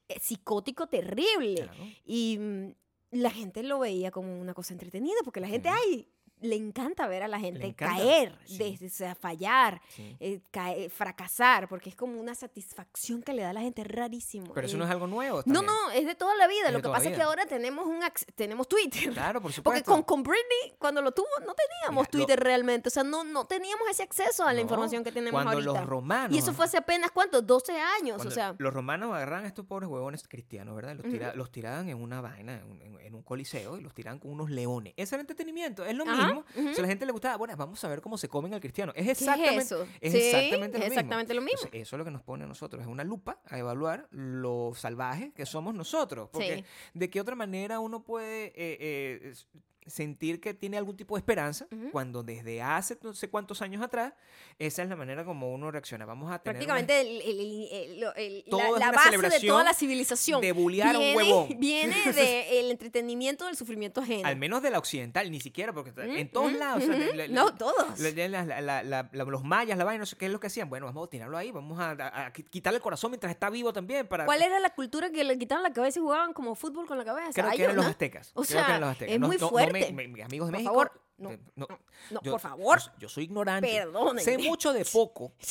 eh, psicótico terrible.
Claro.
Y mm, la gente lo veía como una cosa entretenida, porque la gente,
Ujú.
ay, le encanta ver a la gente caer,
sí.
desde, o sea, fallar,
Sí.
eh, fracasar, porque es como una satisfacción que le da a la gente rarísimo.
Pero eso
Eh,
no es algo nuevo.
no,
también.
no, es de toda la vida.
Es
Lo que pasa es que ahora tenemos un tenemos Twitter.
Claro, por
Porque
supuesto.
con, con Britney, cuando lo tuvo, no teníamos
Mira, lo-
Twitter realmente. O sea, no, no teníamos ese acceso a la
No,
información que tenemos
cuando
ahorita.
los romanos.
y eso fue hace apenas, ¿cuánto? 12 años.
cuando
o sea,
los romanos agarran a estos pobres huevones cristianos, ¿verdad? Los, tira- los tiraban en una vaina, en, un- en- en un coliseo, y los tiraban con unos leones. Ese era entretenimiento, es lo
Ajá,
mismo. Si a la gente le gustaba, bueno, vamos a ver cómo se comen al cristiano. Es
¿qué es
exactamente,
eso?
es
Sí,
exactamente lo mismo.
exactamente lo mismo.
Entonces, eso es lo que nos pone a nosotros, es una lupa a evaluar lo salvaje que somos nosotros. Porque
Sí.
de qué otra manera uno puede eh, eh, sentir que tiene algún tipo de esperanza cuando desde hace no sé cuántos años atrás, esa es la manera como uno reacciona. Vamos a tener
Prácticamente el- el- el- la, base de toda la civilización.
de bullear a un
viene,
huevón.
Viene del entretenimiento del sufrimiento ajeno.
Al menos de la occidental, ni siquiera, porque
Mm,
en todos
mm,
lados. o sea,
no, todos.
los mayas, la vaina, no sé qué es lo que hacían. Bueno, vamos a tirarlo ahí, vamos a, a- a quitarle el corazón mientras está vivo también. Para,
¿Cuál era la cultura que le quitaban la cabeza y jugaban como fútbol con la cabeza?
Creo
Ay,
que eran los aztecas.
O
creo que
sea,
eran los aztecas.
es muy
no- no
fuerte.
me- me- amigos de
Por
México.
favor, no,
eh, no,
No,
yo-
por favor.
Yo, soy ignorante.
Perdónenme.
Sé mucho de poco.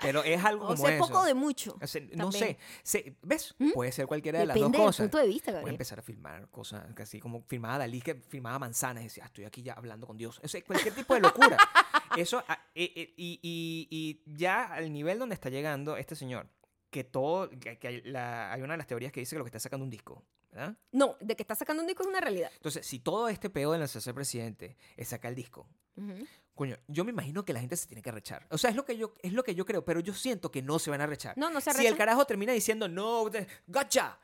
pero es algo
O
como
sea,
eso.
poco de mucho.
O sea, no sé, sé- ¿Ves?
¿Mm?
Puede ser cualquiera de las dos
del
cosas.
punto de vista,
Voy a empezar a filmar cosas así como filmaba Dalí, que filmaba manzanas y decía, "Ah, estoy aquí ya hablando con Dios. O sea, cualquier tipo de locura. Eso, ah, eh, eh, y, y- y ya al nivel donde está llegando este señor, que todo, que, que hay, la- hay una de las teorías que dice que lo que está sacando un disco, ¿verdad?
No, de que está sacando un disco es una realidad.
Entonces, si todo este peo de lanzarse presidente es sacar el disco,
Ujú.
coño, yo me imagino que la gente se tiene que rechar. O sea, es lo que yo, es lo que yo creo, pero yo siento que no se van a rechar.
No, no se
Si el
arrechan.
carajo termina diciendo, no, gotcha,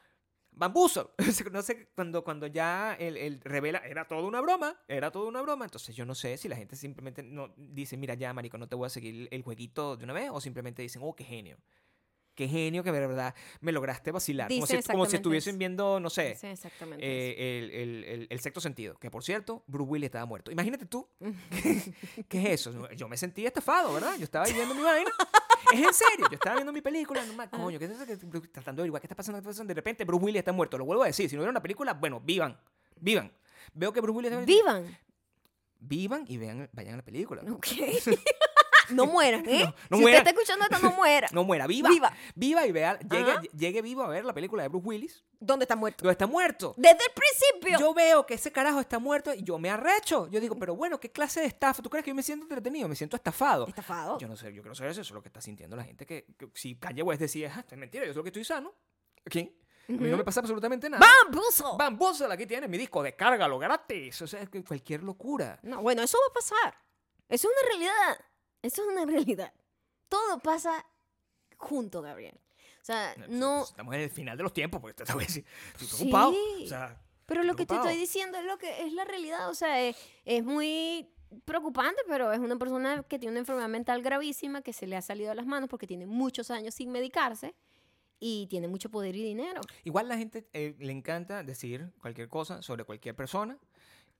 bambuzo. no sé, cuando, cuando ya él, él revela, era todo una broma, era todo una broma. Entonces yo no sé si la gente simplemente no dice, mira ya, marico, no te voy a seguir el jueguito de una vez, o simplemente dicen, oh, qué genio. Qué genio que de verdad me lograste vacilar. Como si, como estuviesen viendo, no sé,
exactamente.
eh, el, el, el- el sexto sentido. Que por cierto, Bruce Willis estaba muerto. Imagínate tú. ¿qué es eso? Yo me sentí estafado, ¿verdad? Yo estaba viendo mi vaina. Es en serio, yo estaba viendo mi película, no me- coño, ¿qué es eso? que- tratando de averiguar qué está pasando, qué está pasando. De repente Bruce Willis está muerto. Lo vuelvo a decir, si no hubiera una película, bueno, vivan, vivan. Veo que Bruce Willis está
Vivan.
Vivan y vean, vayan a la película.
Ok. no mueran, ¿eh?
No, no
si
mueran.
usted está escuchando esto, no muera.
No muera, viva.
Viva.
Viva y vea, llegue,
Ajá.
llegue vivo a ver la película de Bruce Willis,
¿Dónde está muerto?
donde está muerto.
Desde el principio.
Yo veo que ese carajo está muerto y yo me arrecho. Yo digo, pero bueno, ¿qué clase de estafa? ¿Tú crees que yo me siento entretenido? Me siento estafado.
Estafado.
Yo no sé, yo saber si eso es lo que está sintiendo la gente. Que, que si Kanye West decía, ah, es mentira, yo sé que estoy sano. ¿Quién? A mí no me pasa absolutamente nada.
¡Bambuzo!
Bambuzel, aquí tienes mi disco, descárgalo gratis. O sea, es que cualquier locura.
No, bueno, eso va a pasar. Eso es una realidad. Eso es una realidad. Todo pasa junto, Gabriel. O sea, no.
Estamos en el final de los tiempos, porque te a decir,
Sí.
O sea,
Pero lo que te estoy diciendo es lo que es la realidad. O sea, es, es muy preocupante, pero es una persona que tiene una enfermedad mental gravísima que se le ha salido de las manos porque tiene muchos años sin medicarse y tiene mucho poder y dinero.
Igual la gente eh, le encanta decir cualquier cosa sobre cualquier persona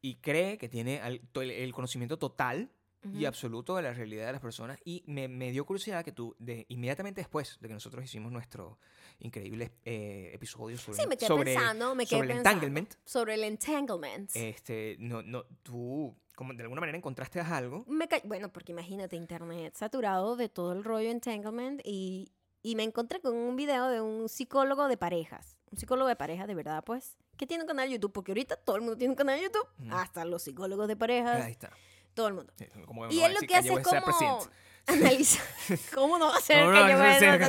y cree que tiene el, el conocimiento total y
Ujú.
absoluto de la realidad de las personas. Y me, me dio curiosidad que tú, de, inmediatamente después de que nosotros hicimos nuestro increíble eh, episodio sobre,
Sí, me quedé
sobre,
pensando, me quedé
sobre el entanglement,
Sobre el entanglement.
este, no, no, tú como de alguna manera encontraste algo.
Me bueno, porque imagínate internet saturado de todo el rollo entanglement y, y me encontré con un video de un psicólogo de parejas. Un psicólogo de parejas, de verdad, pues. Que tiene un canal de YouTube, porque ahorita todo el mundo tiene un canal de YouTube.
Ujú.
Hasta los psicólogos de parejas,
Ahí está.
Todo el mundo.
Sí,
Y
no
él lo que hace es como analiza. ¿Cómo no va a ser
¿Cómo
que
no
yo voy a presidente?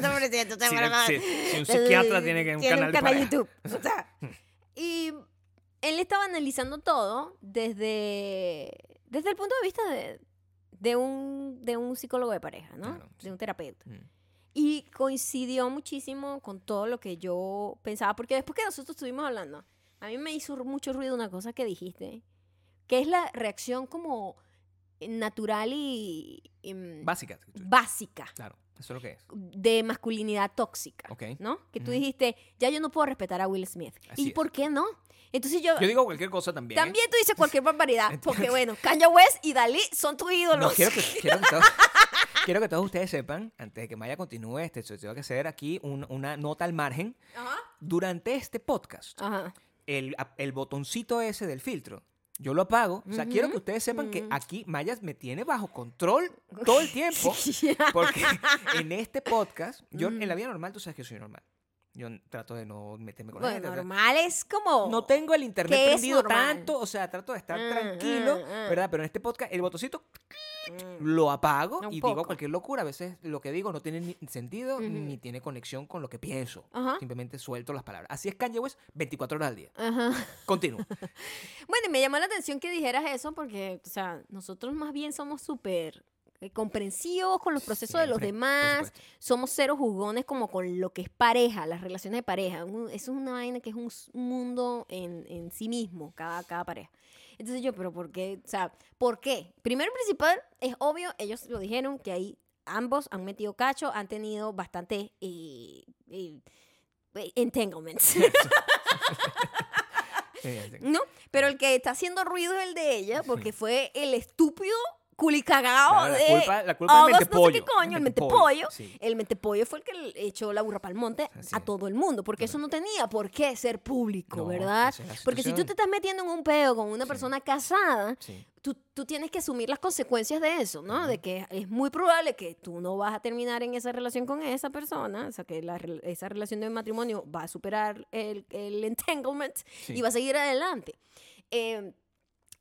Si, si- si un psiquiatra tiene que un
tiene
canal, de.
YouTube. O sea, y él estaba analizando todo desde, desde el punto de vista de, de, un, de un psicólogo de pareja, ¿no?
Claro, sí.
De un terapeuta.
Mm.
Y coincidió muchísimo con todo lo que yo pensaba, porque después que nosotros estuvimos hablando, a mí me hizo mucho ruido una cosa que dijiste, que es la reacción como natural y, y, mm,
Básica.
básica
Claro, eso es lo que es.
de masculinidad tóxica,
Ok.
¿no? Que tú dijiste, ya yo no puedo respetar a Will Smith.
Así
¿Y
es.
por qué no? Entonces yo,
Yo digo cualquier cosa también. ¿eh?
también tú dices cualquier barbaridad, porque bueno, Kanye West y Dalí son tus
No,
ídolos.
quiero que, quiero, que todos, quiero que todos ustedes sepan, antes de que Maya continúe, este, yo tengo que hacer aquí un- una nota al margen.
Ajá.
Durante este podcast,
Ajá.
el, el botoncito ese del filtro Yo lo apago. O sea, quiero que ustedes sepan que aquí Mayas me tiene bajo control todo el tiempo. Porque en este podcast, yo en la vida normal, tú sabes que soy normal. Yo trato de no meterme con la gente.
normal es como...
No tengo el internet
¿Qué es
prendido tanto, o sea, trato de estar
Ah,
tranquilo,
ah, ah.
¿verdad? Pero en este podcast, el botoncito
Mm.
lo apago y digo cualquier locura. A veces lo que digo no tiene ni sentido ni tiene conexión con lo que pienso.
Ajá.
Simplemente suelto las palabras. Así es Kanye West 24 horas al día.
Ajá.
Continúo.
Bueno, y me llamó la atención que dijeras eso porque, o sea, nosotros más bien somos súper comprensivos con los procesos de los demás, somos ceros jugones como con lo que es pareja, las relaciones de pareja. Eso es una vaina que es un mundo en, en sí mismo, cada, cada pareja. Entonces yo, pero ¿por qué? O sea, ¿por qué? Primero y principal, es obvio, ellos lo dijeron, que ahí ambos han metido cacho, han tenido bastante eh, eh, eh, entanglements.
Eh,
¿No? Pero el que está haciendo ruido es el de ella, porque fue el estúpido culicagao
Claro, la
de
culpa- la culpa
August no sé qué
mentepollo,
coño, el
mentepollo,
mentepollo.
sí.
El mentepollo fue el que echó la burra para el monte
Así
a todo el mundo, porque eso no tenía por qué ser público,
No,
¿verdad?
es
Porque si tú te estás metiendo en un peo con una
Sí.
persona casada,
Sí.
tú, tú tienes que asumir las consecuencias de eso, ¿no? De que es muy probable que tú no vas a terminar en esa relación con esa persona, o sea, que la esa relación de matrimonio va a superar el, el entanglement
Sí.
y va a seguir adelante. Eh,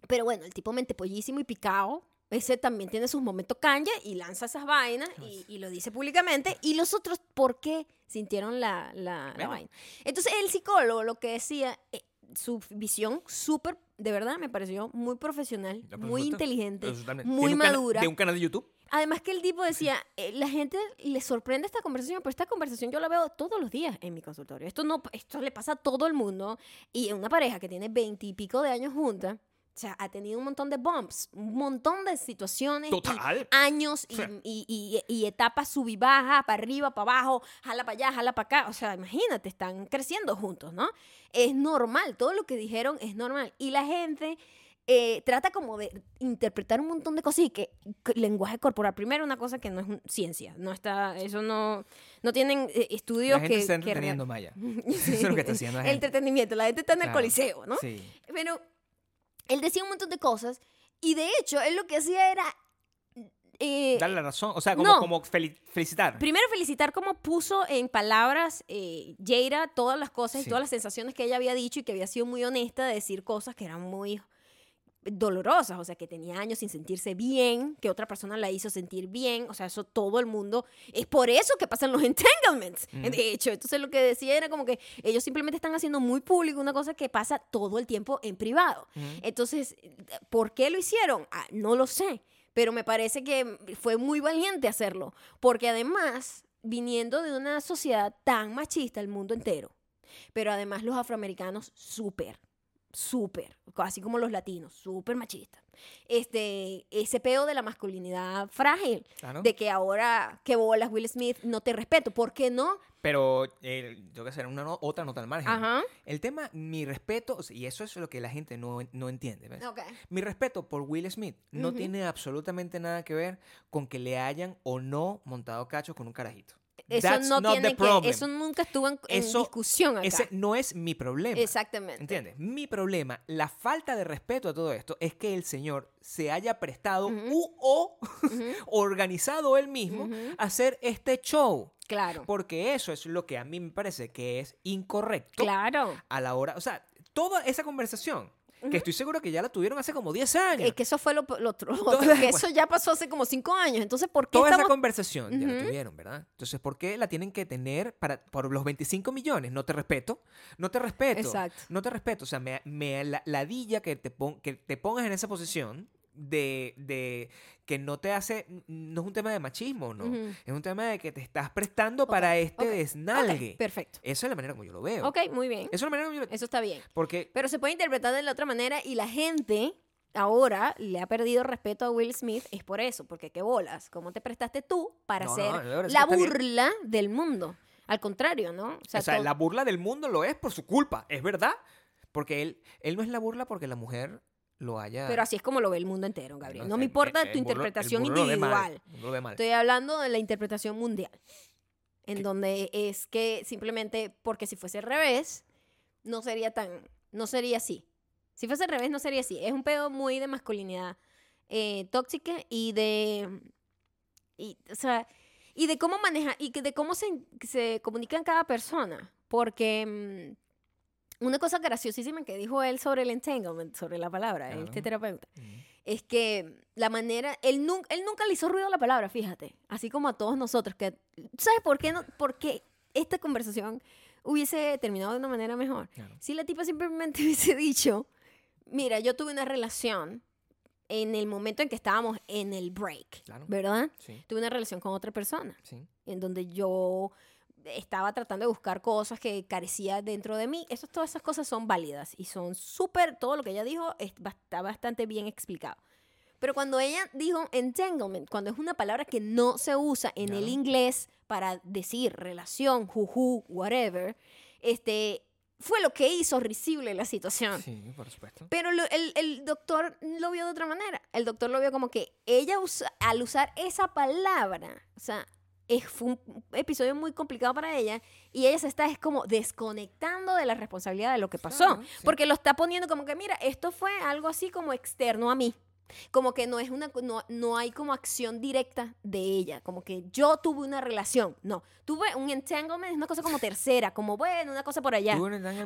pero bueno, el tipo mentepollísimo y picado, ese también tiene sus momentos canja y lanza esas vainas y, y lo dice públicamente. Y los otros, ¿por qué sintieron la, la- la vaina? Entonces, el psicólogo lo que decía, eh, su visión súper, de verdad, me pareció muy profesional, muy inteligente, muy madura.
De un canal de YouTube.
Además que el tipo decía, eh, la gente le sorprende esta conversación, pero esta conversación yo la veo todos los días en mi consultorio. Esto no, esto le pasa a todo el mundo. Y una pareja que tiene veintipico de años junta, o sea, ha tenido un montón de bumps, un montón de situaciones. y
Total.
años y,
O sea.
y- y- y etapas sub y baja, para arriba, para abajo, jala para allá, jala para acá. O sea, imagínate, están creciendo juntos, ¿no? Es normal, todo lo que dijeron es normal. Y la gente eh, trata como de interpretar un montón de cosas y que, que lenguaje corporal, primero una cosa que no es ciencia, no está, eso no, no tienen eh, estudios
La gente
que...
está
que
entreteniendo, Maya. Eso es lo que está haciendo la gente.
entretenimiento, la gente está en el
Claro.
coliseo, ¿no?
Sí.
Pero él decía un montón de cosas y de hecho él lo que hacía era... eh,
Dale la razón. O sea, como,
no.
como fel- felicitar.
Primero felicitar cómo puso en palabras eh, Jaira todas las cosas y todas las sensaciones que ella había dicho y que había sido muy honesta de decir cosas que eran muy dolorosas, o sea, que tenía años sin sentirse bien, que otra persona la hizo sentir bien, o sea, eso todo el mundo, es por eso que pasan los entanglements,
Ujú.
de hecho, entonces lo que decía era como que ellos simplemente están haciendo muy público una cosa que pasa todo el tiempo en privado. Entonces, ¿por qué lo hicieron? Ah, no lo sé, pero me parece que fue muy valiente hacerlo, porque además, viniendo de una sociedad tan machista, el mundo entero, pero además los afroamericanos súper, súper, así como los latinos, súper machistas. Este, ese peo de la masculinidad frágil,
Claro.
de que ahora que bolas Will Smith, no te respeto, ¿por qué no?
Pero eh, tengo que hacer una no- otra nota al margen.
Ajá.
El tema, mi respeto, y eso es lo que la gente no, no entiende. ¿ves? Mi respeto por Will Smith no tiene absolutamente nada que ver con que le hayan o no montado cachos con un carajito.
Eso
That's
no
not the
tiene que, eso nunca estuvo en, en
Eso-
discusión acá.
Ese no es mi problema.
Exactamente.
¿Entiendes? Mi problema, la falta de respeto a todo esto, es que el señor se haya prestado u o organizado él mismo a hacer este show.
Claro.
Porque eso es lo que a mí me parece que es incorrecto
Claro.
a la hora. O sea, toda esa conversación,
Ujú.
que estoy seguro que ya la tuvieron hace como 10 años.
Es que eso fue lo, lo otro.
Toda-
que eso ya pasó hace como cinco años. Entonces, ¿por qué
Toda esa
estamos
conversación ya la tuvieron, ¿verdad? Entonces, ¿por qué la tienen que tener para, por los 25 millones? No te respeto. No te respeto.
Exacto.
No te respeto. O sea, me, me la- ladilla que te, pon- que te pongas en esa posición de, de que no te hace. No es un tema de machismo, ¿no? Es un tema de que te estás prestando para este desnalgue.
Perfecto.
Esa es la manera como yo lo veo.
Ok, muy bien.
Esa es la manera como yo lo
Eso está bien.
Porque.
Pero se puede interpretar de la otra manera y la gente ahora le ha perdido respeto a Will Smith es por eso, porque qué bolas, ¿cómo te prestaste tú para
No,
ser
no, la
burla del mundo? Al contrario, ¿no? O sea,
o sea,
to-
la burla del mundo lo es por su culpa, es verdad. Porque él, él no es la burla porque la mujer lo haya.
pero así es como lo ve el mundo entero, Gabriel. No,
sé,
me importa
el-
tu
el burlo-
interpretación
burlo lo mal,
individual.
lo ve mal.
Estoy hablando de la interpretación mundial, en donde es que simplemente porque si fuese al revés, no sería tan, no sería así. Si fuese al revés, no sería así. Es un pedo muy de masculinidad eh, tóxica y de. Y, o sea, y de cómo maneja. Y de cómo se, se comunica en cada persona. Porque. Una cosa graciosísima que dijo él sobre el entanglement, sobre la palabra,
Claro.
este terapeuta,
Mm.
es que la manera, él, nun- él nunca le hizo ruido a la palabra, fíjate, así como a todos nosotros, que, ¿sabes por qué, no, por qué esta conversación hubiese terminado de una manera mejor?
Claro.
Si la tipa simplemente hubiese dicho, mira, yo tuve una relación en el momento en que estábamos en el break,
Claro.
¿verdad?
Sí,
Tuve una relación con otra persona,
sí.
en donde yo estaba tratando de buscar cosas que carecía dentro de mí. Eso, todas esas cosas son válidas y son súper, todo lo que ella dijo está bastante bien explicado. Pero cuando ella dijo entanglement, cuando es una palabra que no se usa en el inglés para decir relación, juju, whatever, este, fue lo que hizo risible la situación.
Sí, por supuesto.
Pero lo- el, el doctor lo vio de otra manera. El doctor lo vio como que ella, usa- al usar esa palabra, o sea, es, fue un episodio muy complicado para ella y ella se está es como desconectando de la responsabilidad de lo que pasó.
Claro, sí.
Porque lo está poniendo como que, mira, esto fue algo así como externo a mí. Como que no es una no, no hay como acción directa de ella, como que yo tuve una relación, no, tuve un entanglement, es una cosa como tercera, como bueno, una cosa por allá.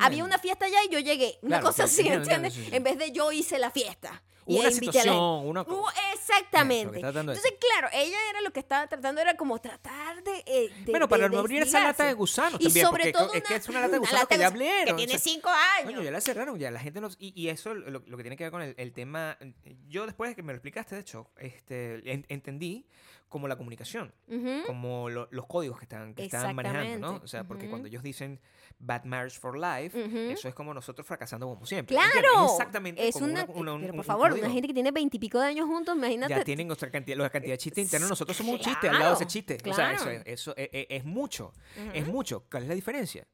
Había una fiesta allá y yo llegué. Una
Claro,
cosa así, ¿entiendes? En vez de yo hice la fiesta. Y
una situación, una cosa.
exactamente.
Que de
Entonces, claro, ella era lo que estaba tratando, era como tratar de. eh, de-
Bueno, para no abrir esa lata de gusano
Y
también,
sobre
porque
todo
es que
una-
es una lata de
una
gusano
lata
que ya abrieron.
Que
o
tiene
sea,
cinco años.
Coño, ya la cerraron, ya la gente no... Y, y eso, lo, lo que tiene que ver con el, el tema... Yo después de que me lo explicaste, de hecho, este, en- entendí como la comunicación, como lo- los códigos que están, que están manejando, ¿no? O sea, porque cuando ellos dicen bad marriage for life, eso es como nosotros fracasando como siempre.
Claro.
Es exactamente
es
como
una.
una, una- un-
pero
un
por favor, una gente que tiene veintipico de años juntos, imagínate.
Ya tienen nuestra cantidad, la cantidad de chistes internos. Nosotros somos un chiste al lado de ese
Claro,
chiste. O sea, eso,
claro.
es- eso es, es- es mucho. Es mucho. ¿Cuál es la diferencia?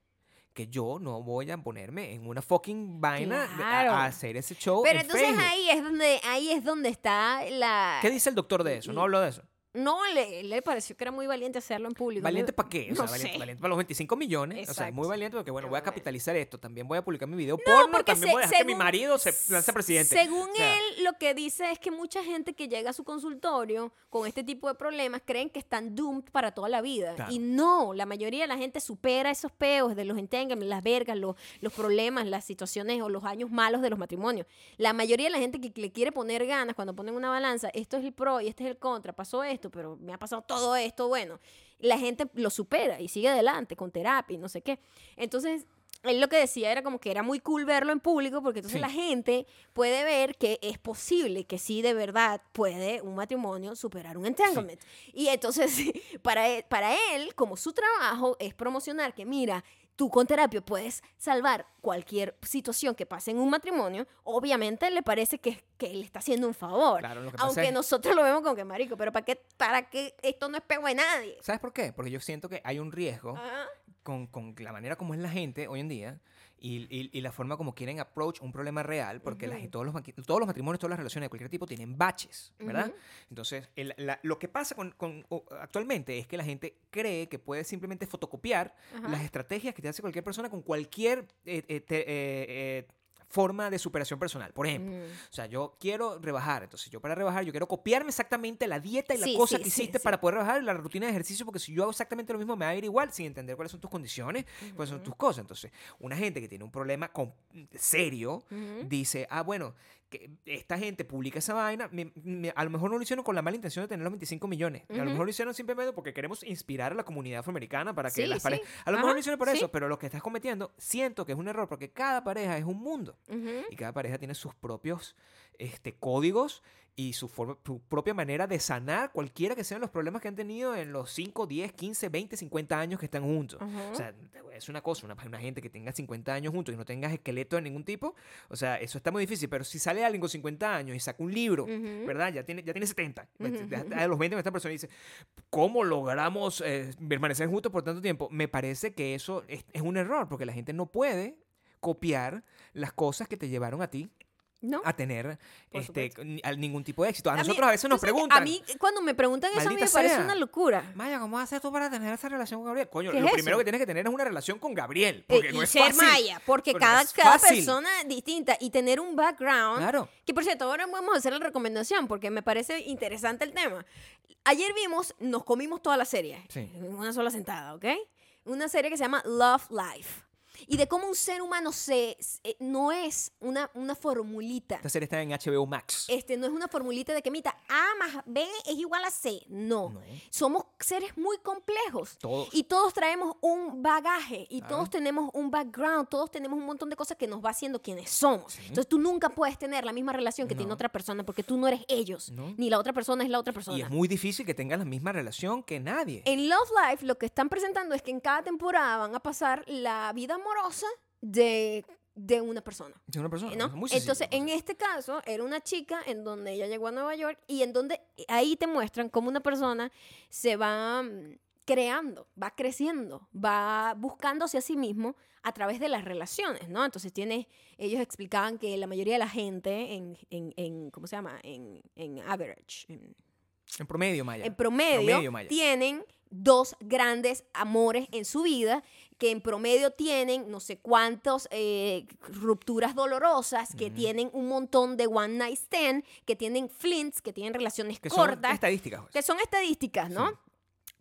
Que yo no voy a ponerme en una fucking vaina de- a-
Claro.
a, hacer ese show.
Pero
en
entonces
Facebook.
ahí es donde ahí es donde está la.
¿Qué dice el doctor de eso? No hablo de eso.
No, le, le pareció que era muy valiente hacerlo en público.
¿Valiente para qué? O sea,
no
valiente,
sé.
valiente para los 25 millones. O sea,
Exacto.
muy valiente porque, bueno, voy a capitalizar esto. También voy a publicar mi video porno.
porque
También
se-
voy a dejar que mi marido se lance presidente.
Según
O sea,
él, lo que dice es que mucha gente que llega a su consultorio con este tipo de problemas creen que están doomed para toda la vida.
Claro.
Y no, la mayoría de la gente supera esos peos de los entanglements, las vergas, los, los problemas, las situaciones o los años malos de los matrimonios. La mayoría de la gente que le quiere poner ganas cuando ponen una balanza, esto es el pro y este es el contra, pasó esto, pero me ha pasado todo esto, bueno, la gente lo supera y sigue adelante con terapia y no sé qué. Entonces, él lo que decía era como que era muy cool verlo en público porque entonces
Sí.
la gente puede ver que es posible que sí de verdad puede un matrimonio superar un entanglement. Y entonces para él, para él, como su trabajo es promocionar que mira, tú con terapia puedes salvar cualquier situación que pase en un matrimonio, obviamente le parece que, que él está haciendo un favor.
Claro, lo que
Aunque
es-
nosotros lo vemos como que marico, pero ¿para qué, para qué esto no es pego de nadie?
¿Sabes por qué? Porque yo siento que hay un riesgo con, con la manera como es la gente hoy en día y, y- y la forma como quieren approach un problema real, porque gen- todos, los, todos los matrimonios, todas las relaciones de cualquier tipo tienen baches, ¿verdad? Entonces, el- la- lo que pasa con, con- actualmente es que la gente cree que puede simplemente fotocopiar las estrategias que te hace cualquier persona con cualquier eh, eh, te- eh, eh, forma de superación personal. Por ejemplo, o sea, yo quiero rebajar. Entonces, yo para rebajar, yo quiero copiarme exactamente la dieta y la
Sí,
cosa
sí,
que hiciste
sí.
para poder rebajar y la rutina de ejercicio, porque si yo hago exactamente lo mismo, me va a ir igual sin entender cuáles son tus condiciones, cuáles son tus cosas. Entonces, una gente que tiene un problema con- serio dice, ah, bueno, que esta gente publica esa vaina, me- me- a lo mejor no lo hicieron con la mala intención de tener los 25 millones. A lo mejor lo hicieron simplemente porque queremos inspirar a la comunidad afroamericana para que
Sí,
las
sí.
parejas... A lo
Ajá,
mejor lo hicieron por
sí.
eso, pero lo que estás cometiendo, siento que es un error, porque cada pareja es un mundo y cada pareja tiene sus propios este, códigos y su, forma- su propia manera de sanar cualquiera que sean los problemas que han tenido en los 5, 10, 15, 20, 50 años que están juntos. O sea, decir una cosa, una, una gente que tenga 50 años juntos y no tengas esqueleto de ningún tipo, o sea, eso está muy difícil, pero si sale alguien con 50 años y saca un libro. ¿verdad? Ya tiene, ya tiene 70.
Ujú,
Ya
ujú.
A los 20 esta persona dice, ¿cómo logramos eh, permanecer juntos por tanto tiempo? Me parece que eso es, es un error, porque la gente no puede copiar las cosas que te llevaron a ti
¿No?
a tener
Por
este, a ningún tipo de éxito. A, nosotros a veces nos preguntan.
A mí, cuando me preguntan eso, a mí me parece una locura.
Maya, ¿cómo haces tú para tener esa relación con Gabriel? Coño,
¿Qué
lo
es
primero
eso?
que tienes que tener es una relación con Gabriel.
Eh,
Porque
y
no es
ser
fácil.
maya, porque cada, cada persona es distinta y tener un background.
Claro.
Que por cierto, ahora vamos a hacer la recomendación porque me parece interesante el tema. Ayer vimos, nos comimos toda la serie
Sí.
en una sola sentada, ¿ok? Una serie que se llama Love Life. Y de cómo un ser humano se, se- no es una, una formulita.
Esta serie está en HBO Max.
Este, no es una formulita de que, mita, A más B es igual a C. No.
No.
Somos seres muy complejos.
Todos.
Y todos traemos un bagaje. Y
Claro.
todos tenemos un background. Todos tenemos un montón de cosas que nos va haciendo quienes somos.
Sí.
Entonces tú nunca puedes tener la misma relación que tiene
No.
otra persona porque tú no eres ellos.
No.
Ni la otra persona es la otra persona.
Y es muy difícil que tengas la misma relación que nadie.
En Love Life lo que están presentando es que en cada temporada van a pasar la vida amorosa de, de una persona.
Es una persona.
¿no?
es muy sencillo,
Entonces, en este caso, era una chica en donde ella llegó a Nueva York y en donde ahí te muestran cómo una persona se va mm, creando, va creciendo, va buscándose a sí mismo a través de las relaciones, ¿no? Entonces tienes, ellos explicaban que la mayoría de la gente en, en, en ¿cómo se llama? En, en average, en,
En promedio, Maya.
en promedio,
Promedio, Maya.
tienen dos grandes amores en su vida, que en promedio tienen no sé cuántas rupturas dolorosas, que tienen un montón de one night stand, que tienen flints, que tienen relaciones
que son
cortas,
estadísticas. pues.
que son estadísticas, ¿no?
Sí.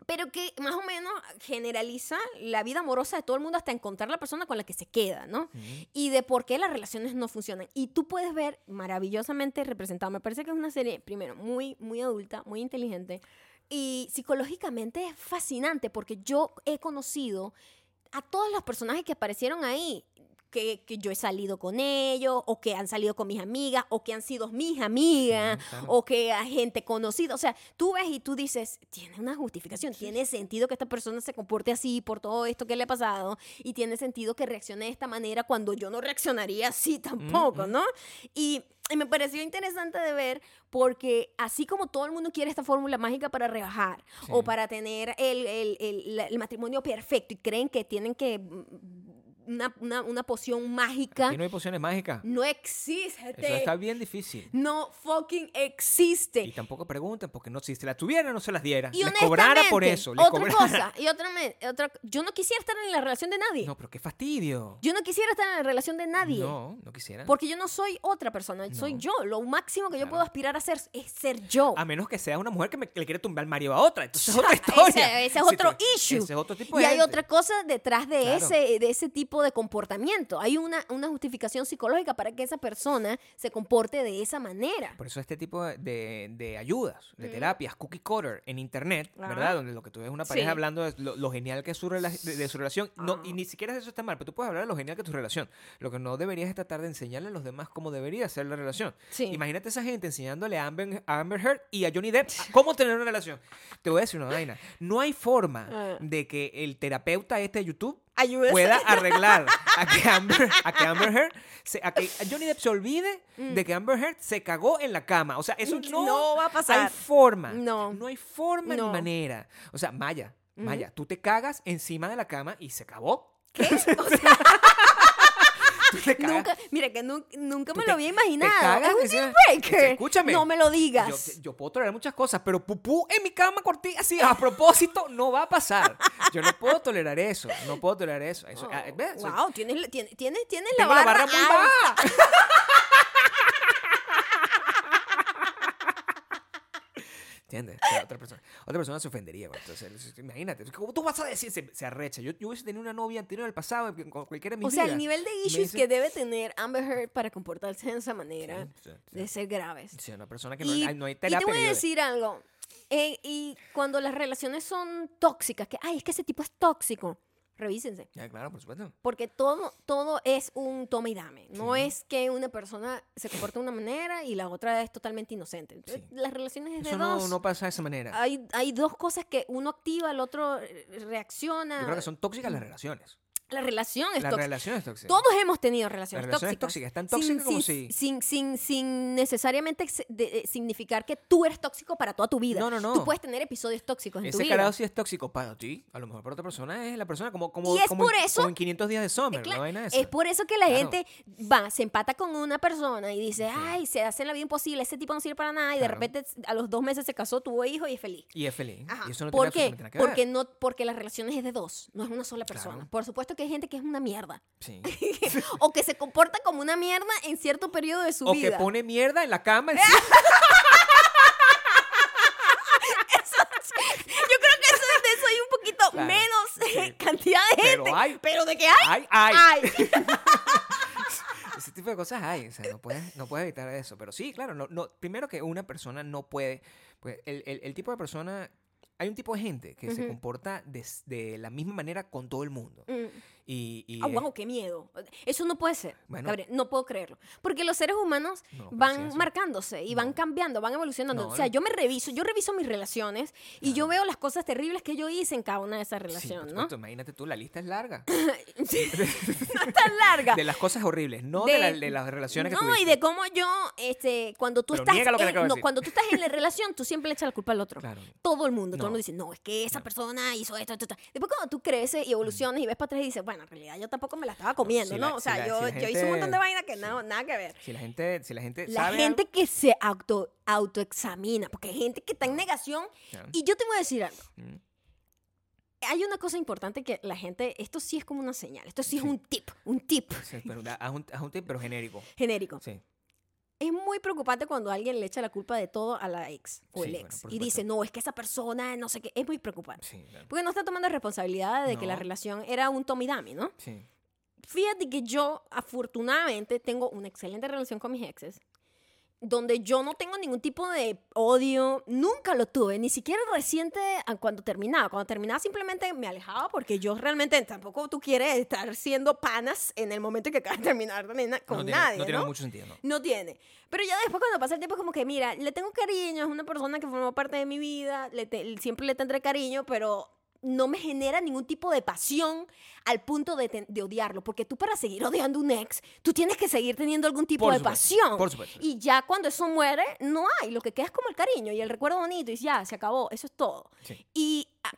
Pero que más o menos generaliza la vida amorosa de todo el mundo hasta encontrar la persona con la que se queda, ¿no? Y de por qué las relaciones no funcionan. Y tú puedes ver maravillosamente representado. Me parece que es una serie, primero, muy, muy adulta, muy inteligente. Y psicológicamente es fascinante porque yo he conocido a todos los personajes que aparecieron ahí. Que, que yo he salido con ellos, o que han salido con mis amigas, o que han sido mis amigas,
Sí, claro.
o que a gente conocida. O sea, tú ves y tú dices, tiene una justificación, tiene sentido que esta persona se comporte así por todo esto que le ha pasado, y tiene sentido que reaccione de esta manera cuando yo no reaccionaría así tampoco,
mm.
¿no? Y, y me pareció interesante de ver porque así como todo el mundo quiere esta fórmula mágica para rebajar
Sí.
o para tener el, el- el matrimonio perfecto y creen que tienen que mm, una, una, una poción mágica,
Aquí no hay pociones mágicas.
no existe.
Eso está bien difícil.
No fucking existe.
Y tampoco pregunten, porque no, si se las tuviera, no se las diera.
Y
les cobrara por eso. les
otra
cobrara.
cosa, y otra, me- otra, yo no quisiera estar en la relación de nadie.
No, pero qué fastidio.
Yo no quisiera estar en la relación de nadie.
No, no quisiera.
Porque yo no soy otra persona, soy yo. Lo máximo que yo puedo aspirar a ser es ser yo.
A menos que sea una mujer que, me- le quiere tumbar el marido a otra. Entonces es otra historia.
ese es
Si
otro
tú-
issue.
Ese es otro tipo
y
de
hay
gente.
otra cosa detrás de,
Claro.
ese, de ese tipo de comportamiento. Hay una, una justificación psicológica para que esa persona se comporte de esa manera.
Por eso este tipo de, de ayudas, de
Mm.
terapias, cookie cutter en internet. ¿verdad? Donde lo que tú ves una pareja
Sí.
hablando de lo, lo genial que es su, rela- de, de su relación. No, y ni siquiera eso está mal, pero tú puedes hablar de lo genial que es tu relación. Lo que no deberías es tratar de enseñarle a los demás cómo debería ser la relación.
Sí.
Imagínate esa gente enseñándole a Amber, a Amber Heard y a Johnny Depp a cómo tener una relación. Te voy a decir una vaina. No hay forma
Ah.
de que el terapeuta este de YouTube
Ayúdese.
pueda arreglar a que Amber, a que Amber Heard, se- a que Johnny Depp se olvide de que Amber Heard se cagó en la cama. O sea, eso
Mm.
no,
No va a pasar.
Hay forma.
No.
No hay forma
No.
ni manera. O sea, Maya. Maya, tú te cagas encima de la cama y se acabó.
¿Qué? O sea,
te cagas.
nunca, mira que nu- nunca me
te-
lo había imaginado.
cagas
es un
encima-
deal breaker.
Escúchame.
No me lo digas.
yo puedo tolerar muchas cosas, pero pupú en mi cama cortita, así a propósito, no va a pasar. Yo no puedo tolerar eso. No puedo tolerar eso. eso
Oh,
ah,
wow, tienes, tienes, tienes, tienes la
tengo la
barra,
barra muy baja. ¿Entiendes? O sea, otra, persona, otra persona se ofendería. güey. Entonces, imagínate. ¿Cómo tú vas a decir? Se, se arrecha. Yo, yo hubiese tenido una novia anterior del pasado, que con cualquiera de mis
O sea, el nivel de
y
issues
dice-
que debe tener Amber Heard para comportarse de esa manera
Sí, sí, sí.
debe ser graves.
Sí, una persona que
Y,
no, hay, no hay
y
terapia.
te voy a decir algo. Eh, y cuando las relaciones son tóxicas, que, ay, es que ese tipo es tóxico, revísense.
Ya, claro, por supuesto.
Porque todo, todo es un toma y dame. No
Sí.
es que una persona se comporta de una manera y la otra es totalmente inocente. Entonces,
Sí.
Las relaciones es de
Eso
dos.
no, no pasa de esa manera.
Hay, hay dos cosas que uno activa, el otro eh, reacciona.
Yo creo que son tóxicas las relaciones.
La relación es
La
tóxica.
relación es tóxica.
Todos hemos tenido
La
relaciones
relación es
tóxicas.
tóxica. Es tan
Sin-
como
sin,
si...
sin, sin, sin necesariamente de- eh, significar que tú eres tóxico para toda tu vida.
No, no, no.
Tú puedes tener episodios tóxicos en tu
Ese
vida.
carajo sí es tóxico para ti. A lo mejor para otra persona es la persona como, como,
Y es
como,
por
en,
eso-
como en 500 días de Summer.
Claro,
¿no?
Es por eso que la
Claro.
gente va, se empata con una persona y dice, ay, se hace la vida imposible, ese tipo no sirve para nada, y de repente a los dos meses se casó, tuvo hijos y es feliz.
Y es feliz.
Ajá.
Y eso no
¿Por
tiene
qué?
que.
Porque, no, porque las relaciones es de dos, no es una sola persona. Por supuesto que hay gente que es una mierda.
Sí.
o que se comporta como una mierda en cierto periodo de su
O
vida.
que pone mierda en la cama. encima.
Yo creo que eso, de eso hay un poquito
Claro,
menos
sí.
cantidad de
Pero
gente.
hay.
Pero de que hay,
Ay, ay.
hay.
Ese tipo de cosas hay. O sea, no puedes, no puedes evitar eso. Pero sí, claro. No, no, primero que una persona no puede. Pues el, el- el tipo de persona. Hay un tipo de gente que se comporta de, de la misma manera con todo el mundo.
Mm.
Y, y
Ah,
es-
wow, qué miedo. Eso no puede ser.
Bueno.
Gabriel, no puedo creerlo. Porque los seres humanos
No, sí
van marcándose y van
No.
cambiando, van evolucionando.
No,
o sea,
no.
yo me reviso, yo reviso mis relaciones y yo veo las cosas terribles que yo hice en cada una de esas
Sí,
relaciones, ¿no?
supuesto, Imagínate tú, la lista es larga.
Sí. no es tan larga.
De las cosas horribles, no de,
De-
la- de las relaciones que
no,
tuviste.
y de cómo yo, este, cuando tú
Pero
estás,
niega lo que le
en- no, cuando tú estás en la relación, tú siempre le echas la culpa al otro.
Claro.
Todo el mundo, todo el
No.
mundo dice, no, es que esa
No.
persona hizo esto, esto, esto. Después cuando tú creces y evolucionas y ves para atrás y dices, bueno, en realidad yo tampoco me la estaba comiendo,
si
¿no?
la-
o
si
sea,
la-
yo,
si
yo hice un montón de vainas que no, nada que ver.
Si la gente, si la gente
La
sabe
gente
algo-
que se auto, autoexamina, porque hay gente que está en negación.
Claro.
Y yo te voy a decir algo.
Mm.
Hay una cosa importante que la gente, esto sí es como una señal, esto sí es un tip, un tip
Sí, pero haz un, haz un tip, pero genérico.
genérico.
Sí.
Es muy preocupante cuando alguien le echa la culpa de todo a la ex o
Sí,
el
bueno,
ex
por
y dice, no, es que esa persona, no sé qué, es muy preocupante.
Sí, claro.
Porque no está tomando responsabilidad de que la
No.
relación era un Tommy Dami, ¿no?
Sí.
Fíjate que yo, afortunadamente, tengo una excelente relación con mis exes, donde yo no tengo ningún tipo de odio, nunca lo tuve, ni siquiera reciente cuando terminaba. Cuando terminaba simplemente me alejaba porque yo realmente tampoco tú quieres estar siendo panas en el momento en que acabas de terminar también con
no tiene,
nadie,
no
¿no?
tiene mucho sentido, ¿no?
No tiene. Pero ya después cuando pasa el tiempo es como que, mira, le tengo cariño, es una persona que formó parte de mi vida, le te- siempre le tendré cariño, pero no me genera ningún tipo de pasión al punto de, de odiarlo. Porque tú para seguir odiando a un ex, tú tienes que seguir teniendo algún tipo
Por
de
supuesto,
pasión.
por supuesto.
Y ya cuando eso muere, no hay. Lo que queda es como el cariño y el recuerdo bonito y ya, se acabó. Eso es todo.
Sí.
Y ah,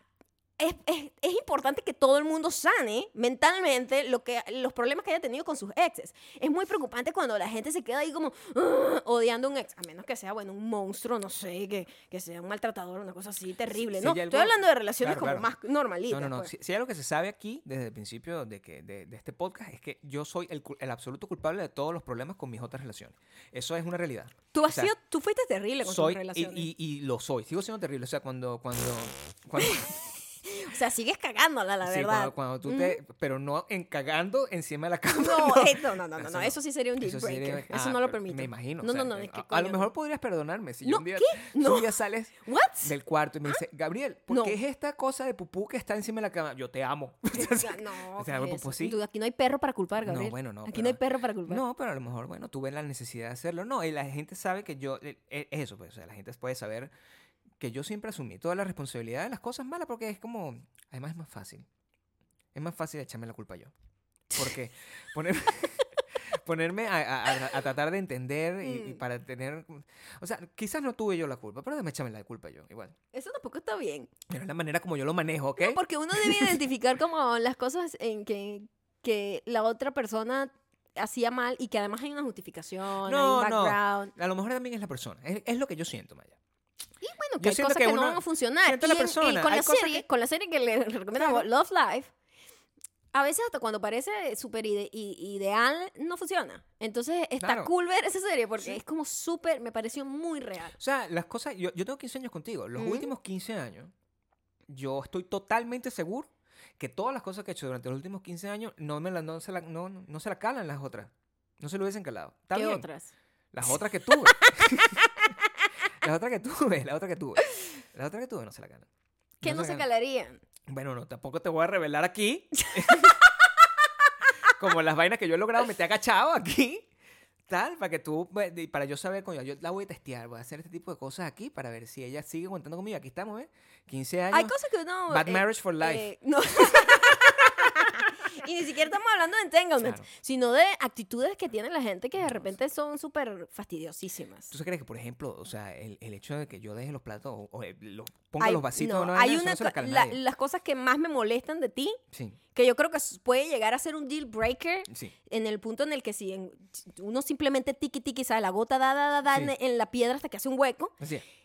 es, es- es importante que todo el mundo sane mentalmente lo que, los problemas que haya tenido con sus exes. Es muy preocupante cuando la gente se queda ahí como "Ah", odiando a un ex, a menos que sea, bueno, un monstruo, no sé, que, que sea un maltratador, una cosa así terrible.
Si
no,
algo-
estoy hablando de relaciones
Claro,
como
claro.
más normalitas.
No, no, no.
pues.
Si, si hay algo que se sabe aquí desde el principio de, que, de, de este podcast es que yo soy el, el absoluto culpable de todos los problemas con mis otras relaciones. Eso es una realidad.
Tú,
o
has
sea,
sido, tú fuiste terrible con
Soy,
tus
y,
relaciones.
y, y lo soy. Sigo siendo terrible. O sea, cuando... cuando, cuando
o sea, sigues cagándola, la
sí,
verdad.
cuando, cuando tú te... Pero no en cagando encima de la cama.
No,
no.
eh, no, no, no, no,
Eso
no,
no.
eso sí sería un deal
Eso
breaker.
sería-
Eso
ah,
no lo permito.
Me imagino.
No,
o sea,
no, no,
eh,
es que
a, a lo mejor podrías perdonarme si yo
No,
un día,
¿qué? No.
un día sales
¿What?
del cuarto y me dice, Gabriel, ¿por
No.
qué es esta cosa de pupú que está encima de la cama? Yo te amo.
O sea, no,
O sea,
¿qué
bueno,
es
pues
eso?
sí.
Tú, Aquí no hay perro para culpar,
No,
Gabriel.
bueno, no,
Aquí
pero-
no hay perro para culpar.
No, pero a lo mejor, bueno, tuve la necesidad de hacerlo. No, y la gente sabe que yo, eh, es eso, pues, o sea, la gente puede saber que yo siempre asumí toda la responsabilidad de las cosas malas porque es como, además es más fácil. Es más fácil echarme la culpa yo. Porque poner- ponerme a, a- a- tratar de entender y, y
Mm.
para tener, o sea, quizás no tuve yo la culpa, pero déjame echarme la culpa yo, igual.
Eso tampoco está bien.
Pero es la manera como yo lo manejo, ¿ok?
No, porque uno debe identificar como las cosas en que, que la otra persona hacía mal y que además hay una justificación,
No,
hay un
no.
background.
A lo mejor también es la persona, es, es lo que yo siento, Maya.
Y bueno, que hay cosas
que uno-
no van a funcionar. Y en-
persona,
con,
hay
la serie,
que-
con la serie que le recomiendo,
Claro.
Love Life, a veces hasta cuando parece súper ide- ideal, no funciona. Entonces está
Claro.
cool ver esa serie porque
Sí.
es como súper, me pareció muy real.
O sea, las cosas, yo, yo tengo 15 años contigo. Los
Ujú.
últimos 15 años, yo estoy totalmente seguro que todas las cosas que he hecho durante los últimos 15 años no, me la, no, se, la, no, no se la calan las otras. No se lo hubiesen calado. Está
¿Qué
bien.
otras?
Las otras que tuve. las otras que tuve, las otras que tuve. Las otras que tuve no se la calan.
¿Qué no se calarían?
Bueno, no, tampoco te voy a revelar aquí. Como las vainas que yo he logrado meter agachado aquí. Tal, para que tú, para yo saber, coño, yo la voy a testear, voy a hacer este tipo de cosas aquí para ver si ella sigue aguantando conmigo. Aquí estamos, ¿ves? 15 años.
Hay cosas que uno...
Bad
eh,
marriage for life.
eh, no. Y ni siquiera estamos hablando de entanglement,
Claro.
sino de actitudes que tiene la gente que de repente son súper fastidiosísimas.
¿Tú crees que, por ejemplo, o sea, el, el hecho de que yo deje los platos o, o, eh, los ponga
Hay-
los vasitos
no,
no,
hay
eso
una
no cala a
la- las cosas que más me molestan de ti,
Sí,
que yo creo que puede llegar a ser un deal breaker
sí.
en el punto en el que si en- uno simplemente tiki tiki sabe la gota da da da, da
Sí.
en, en la piedra hasta que hace un hueco,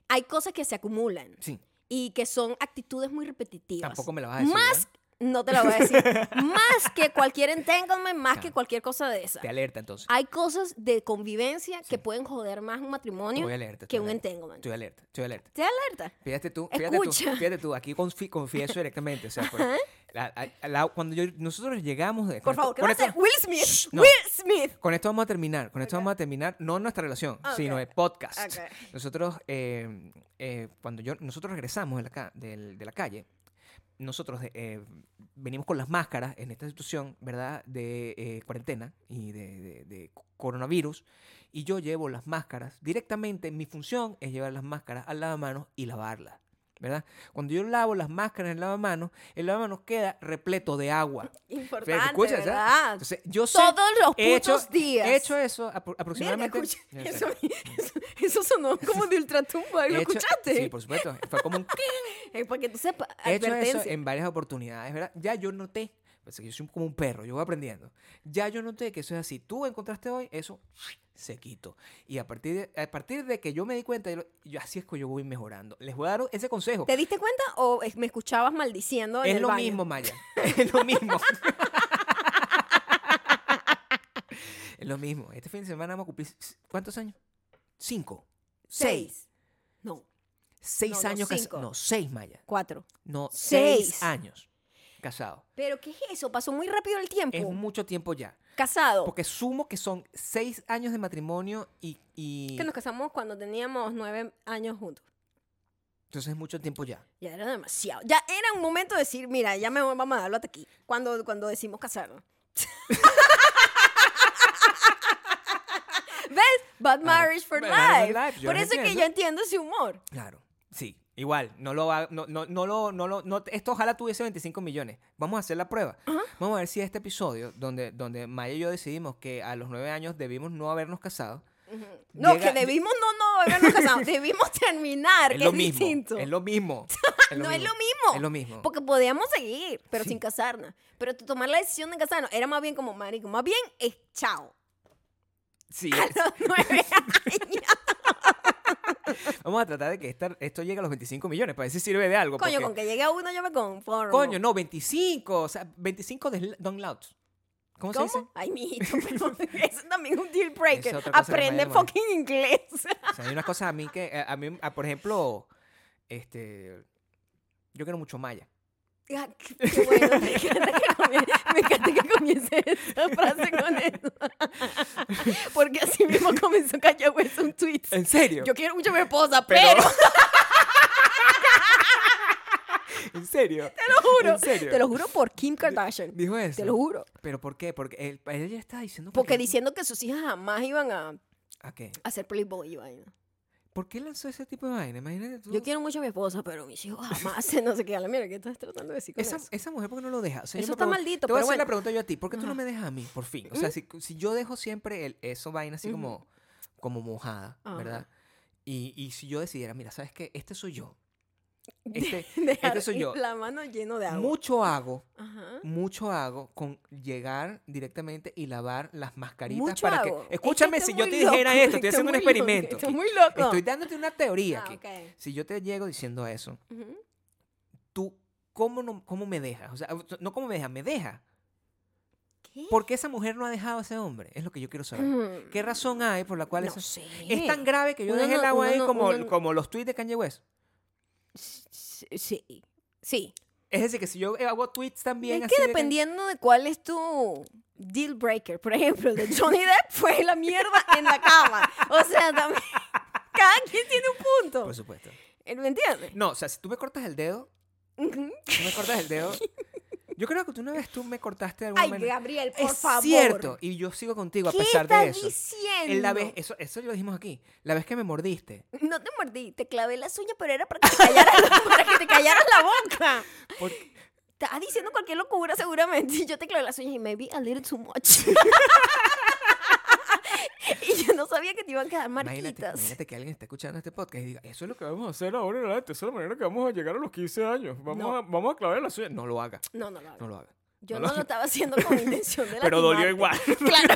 hay cosas que se acumulan
Sí.
y que son actitudes muy repetitivas.
Tampoco me la vas a decir.
Más,
¿verdad?
No te lo voy a decir, más que cualquier entanglement, más que cualquier cosa de esa.
Te alerta entonces.
Hay cosas de convivencia que pueden joder más un matrimonio
Estoy alerta.
que
estoy
un
alerta,
entanglement.
Estoy alerta, estoy alerta.
¿Te alerta?
Fíjate tú, fíjate tú, fíjate tú, aquí confi- confieso directamente. O sea, por- la- la- cuando yo- nosotros llegamos de.
Por
esto-
favor, ¿qué va a hacer?
esto-
Will Smith.
Shh, no.
Will Smith.
Con esto vamos a terminar. Con esto vamos a terminar, no nuestra relación, sino el podcast. Nosotros, eh, eh, cuando yo, nosotros regresamos la, de la calle, nosotros eh, venimos con las máscaras en esta situación, ¿verdad? De eh, cuarentena y de, de- de coronavirus. Y yo llevo las máscaras directamente. Mi función es llevar las máscaras al lavamanos y lavarlas, ¿verdad? Cuando yo lavo las máscaras en el lavamanos, el lavamanos queda repleto de agua.
Importante,
Fíjate.
¿verdad?
Entonces, yo sé,
Todos los
he hecho,
putos días.
he hecho eso apro- aproximadamente.
escucha,
sé.
eso, eso, eso sonó como de ultratumba. ¿Lo
He hecho-
escuchaste?
Sí, por supuesto. Fue como un
Eh, para que tú sepas.
He hecho eso en varias oportunidades, ¿verdad? Ya yo noté, pues, que yo soy como un perro, yo voy aprendiendo. Ya yo noté que eso es así. Tú encontraste hoy, eso se quito. Y a partir de, a partir de que yo me di cuenta, yo, yo- así es que yo voy mejorando. Les voy a dar ese consejo.
¿Te diste cuenta o me escuchabas maldiciendo en
Es
el
lo
baño?
mismo, Maya. Es lo mismo. es lo mismo. Este fin de semana vamos a cumplir. ¿Cuántos años? Cinco. Seis.
Seis. No,
Seis
No, no,
años casados.
cinco.
No, seis, Maya.
cuatro.
No,
Seis.
seis años casados.
¿Pero qué es eso? Pasó muy rápido el tiempo.
Es mucho tiempo ya.
Casado.
Porque sumo que son seis años de matrimonio y, y-
Que nos casamos cuando teníamos nueve años juntos.
entonces es mucho tiempo ya.
Ya era demasiado. Ya era un momento de decir, mira, ya me vamos a darlo hasta aquí. Cuando, cuando decimos casarnos. ¿Ves? Bad marriage for life.
life,
Por eso es que
entiendo.
yo entiendo ese humor.
Claro. Sí. Igual, no lo ha- no, no, no lo, no lo, no- esto ojalá tuviese 25 millones. Vamos a hacer la prueba. Vamos a ver si este episodio, donde, donde Maya y yo decidimos que a los nueve años debimos no habernos casado,
No,
Llega-
que debimos no, no habernos casado. debimos terminar,
es
que
lo
es
mismo.
distinto.
Es lo mismo. Es
no es lo mismo.
Es lo mismo.
Porque podíamos seguir, pero
Sí.
sin casarnos. Pero tomar la decisión de casarnos era más bien como marico. Más bien es chao.
Sí,
A
es-
los nueve años.
vamos a tratar de que esta- esto llegue a los 25 millones, para ver si sirve de algo.
Coño,
porque-
con que llegue a uno yo me conformo.
Coño, no, 25. O sea, 25 de Don Louds. ¿Cómo, se dice?
¿Cómo? Ay, mijito, pero eso también es un deal breaker. Aprende fucking inglés.
O sea, hay una cosa a mí que, a, a mí, a- por ejemplo, este, yo quiero mucho Maya.
Ah, qué, qué bueno, me encanta, que comie- me encanta que comience esa frase con eso. Porque así mismo comenzó Kanye West un tweet.
¿En serio?
Yo quiero mucho a mi esposa,
Pero-
pero,
¿En serio?
te lo juro.
¿En serio?
Te lo juro por Kim Kardashian.
Dijo eso.
Te lo juro.
¿Pero por qué? Porque él, ella está diciendo...
Porque
que-
diciendo que sus hijas jamás iban a
¿A qué?
hacer Playboy y vaina.
¿Por qué lanzó ese tipo de vaina? Imagínate tú.
Yo quiero mucho a mi esposa, pero mis hijos jamás hacen no sé qué. La mira, ¿qué estás tratando de decir con
Esa,
eso?
esa mujer, ¿por qué no lo deja? O sea, yo
Eso está
pregunto-
maldito,
Te voy a
pero
hacer la
bueno.
pregunta yo a ti. ¿Por qué tú no me dejas a mí, por fin? O sea, si, si yo dejo siempre el, eso vaina así como, como mojada,
Ajá.
¿verdad? Y, y si yo decidiera, mira, ¿sabes qué? Este soy yo. Este, este soy yo.
La mano lleno de agua.
Mucho hago,
Ajá.
mucho hago con llegar directamente y lavar las mascaritas
Mucho
para
hago.
Que... Escúchame, si yo te dijera esto, estoy
está
haciendo un
loco,
experimento.
muy loco.
Estoy dándote una teoría
Ah,
aquí. Si yo te llego diciendo eso, tú, ¿cómo, no, cómo me dejas? O sea, no cómo me dejas, me deja.
¿Qué?
¿Por qué esa mujer no ha dejado a ese hombre? Es lo que yo quiero saber.
Mm,
¿Qué razón hay por la cual
no sé.
es tan grave que yo
Uno
dejé el agua ahí como, como los tweets de Kanye West?
Sí, sí.
Es decir, que si yo hago tweets también
Es
así
que
de
dependiendo de cuál es tu deal breaker. Por ejemplo, el de Johnny Depp fue la mierda en la cama. O sea, también. Cada quien tiene un punto.
Por supuesto.
¿Me entiendes?
No, o sea, si tú me cortas el dedo, tú me cortas el dedo. Yo creo que tú una vez tú me cortaste de alguna
Ay,
manera.
Gabriel, por
es
favor.
cierto, y yo sigo contigo a
¿Qué
pesar
estás
de eso.
diciendo?
En la vez, eso, eso lo dijimos aquí. La vez que me mordiste.
No te mordí, te clavé las uñas, pero era para que te callaras, para que te callaras la boca.
Porque
Estás diciendo cualquier locura seguramente. Y yo te clavé las uñas y maybe a little too much. y yo no sabía que te iban a quedar
Imagínate,
marquitas.
imagínate que alguien está escuchando este podcast y diga, eso es lo que vamos a hacer ahora en adelante, esa es la manera que vamos a llegar a los 15 años. Vamos,
No.
a, vamos a clavar las uñas. No lo haga,
No, no lo hago.
no lo haga.
Yo
no
no
lo-
lo estaba haciendo con intención de
Pero dolió igual.
Claro.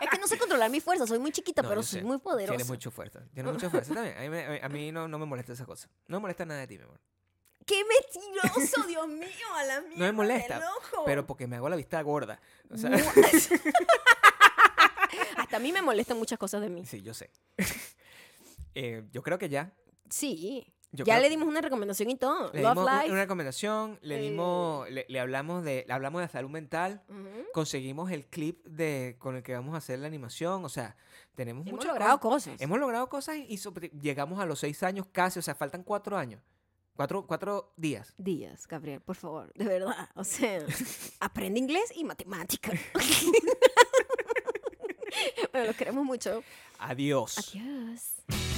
es que no sé controlar mi fuerza. Soy muy chiquita,
No,
pero soy
sé.
muy poderosa.
Tiene mucha fuerza. Tiene mucha fuerza también. A mí, me- a mí no, no me molesta esa cosa. No me molesta nada de ti, mi amor.
¡Qué mentiroso, Dios mío! A la mierda
No me molesta, pero porque me hago la vista gorda. O sea,
A mí me molestan muchas cosas de mí.
sí, yo sé. Eh, yo creo que ya.
Sí.
Yo
ya
creo-
le dimos una recomendación y todo.
Le
Love
dimos
Life.
una recomendación, le
eh,
dimos, le, le hablamos de, le hablamos de salud mental, conseguimos el clip de con el que vamos a hacer la animación, o sea, tenemos
Hemos
muchas
logrado
cosas.
cosas.
Hemos logrado cosas y sobre- llegamos a los seis años casi, o sea, faltan cuatro años, cuatro, cuatro días.
Días, Gabriel, por favor. De verdad. O sea, aprende inglés y matemática. bueno, los queremos mucho.
Adiós.
Adiós.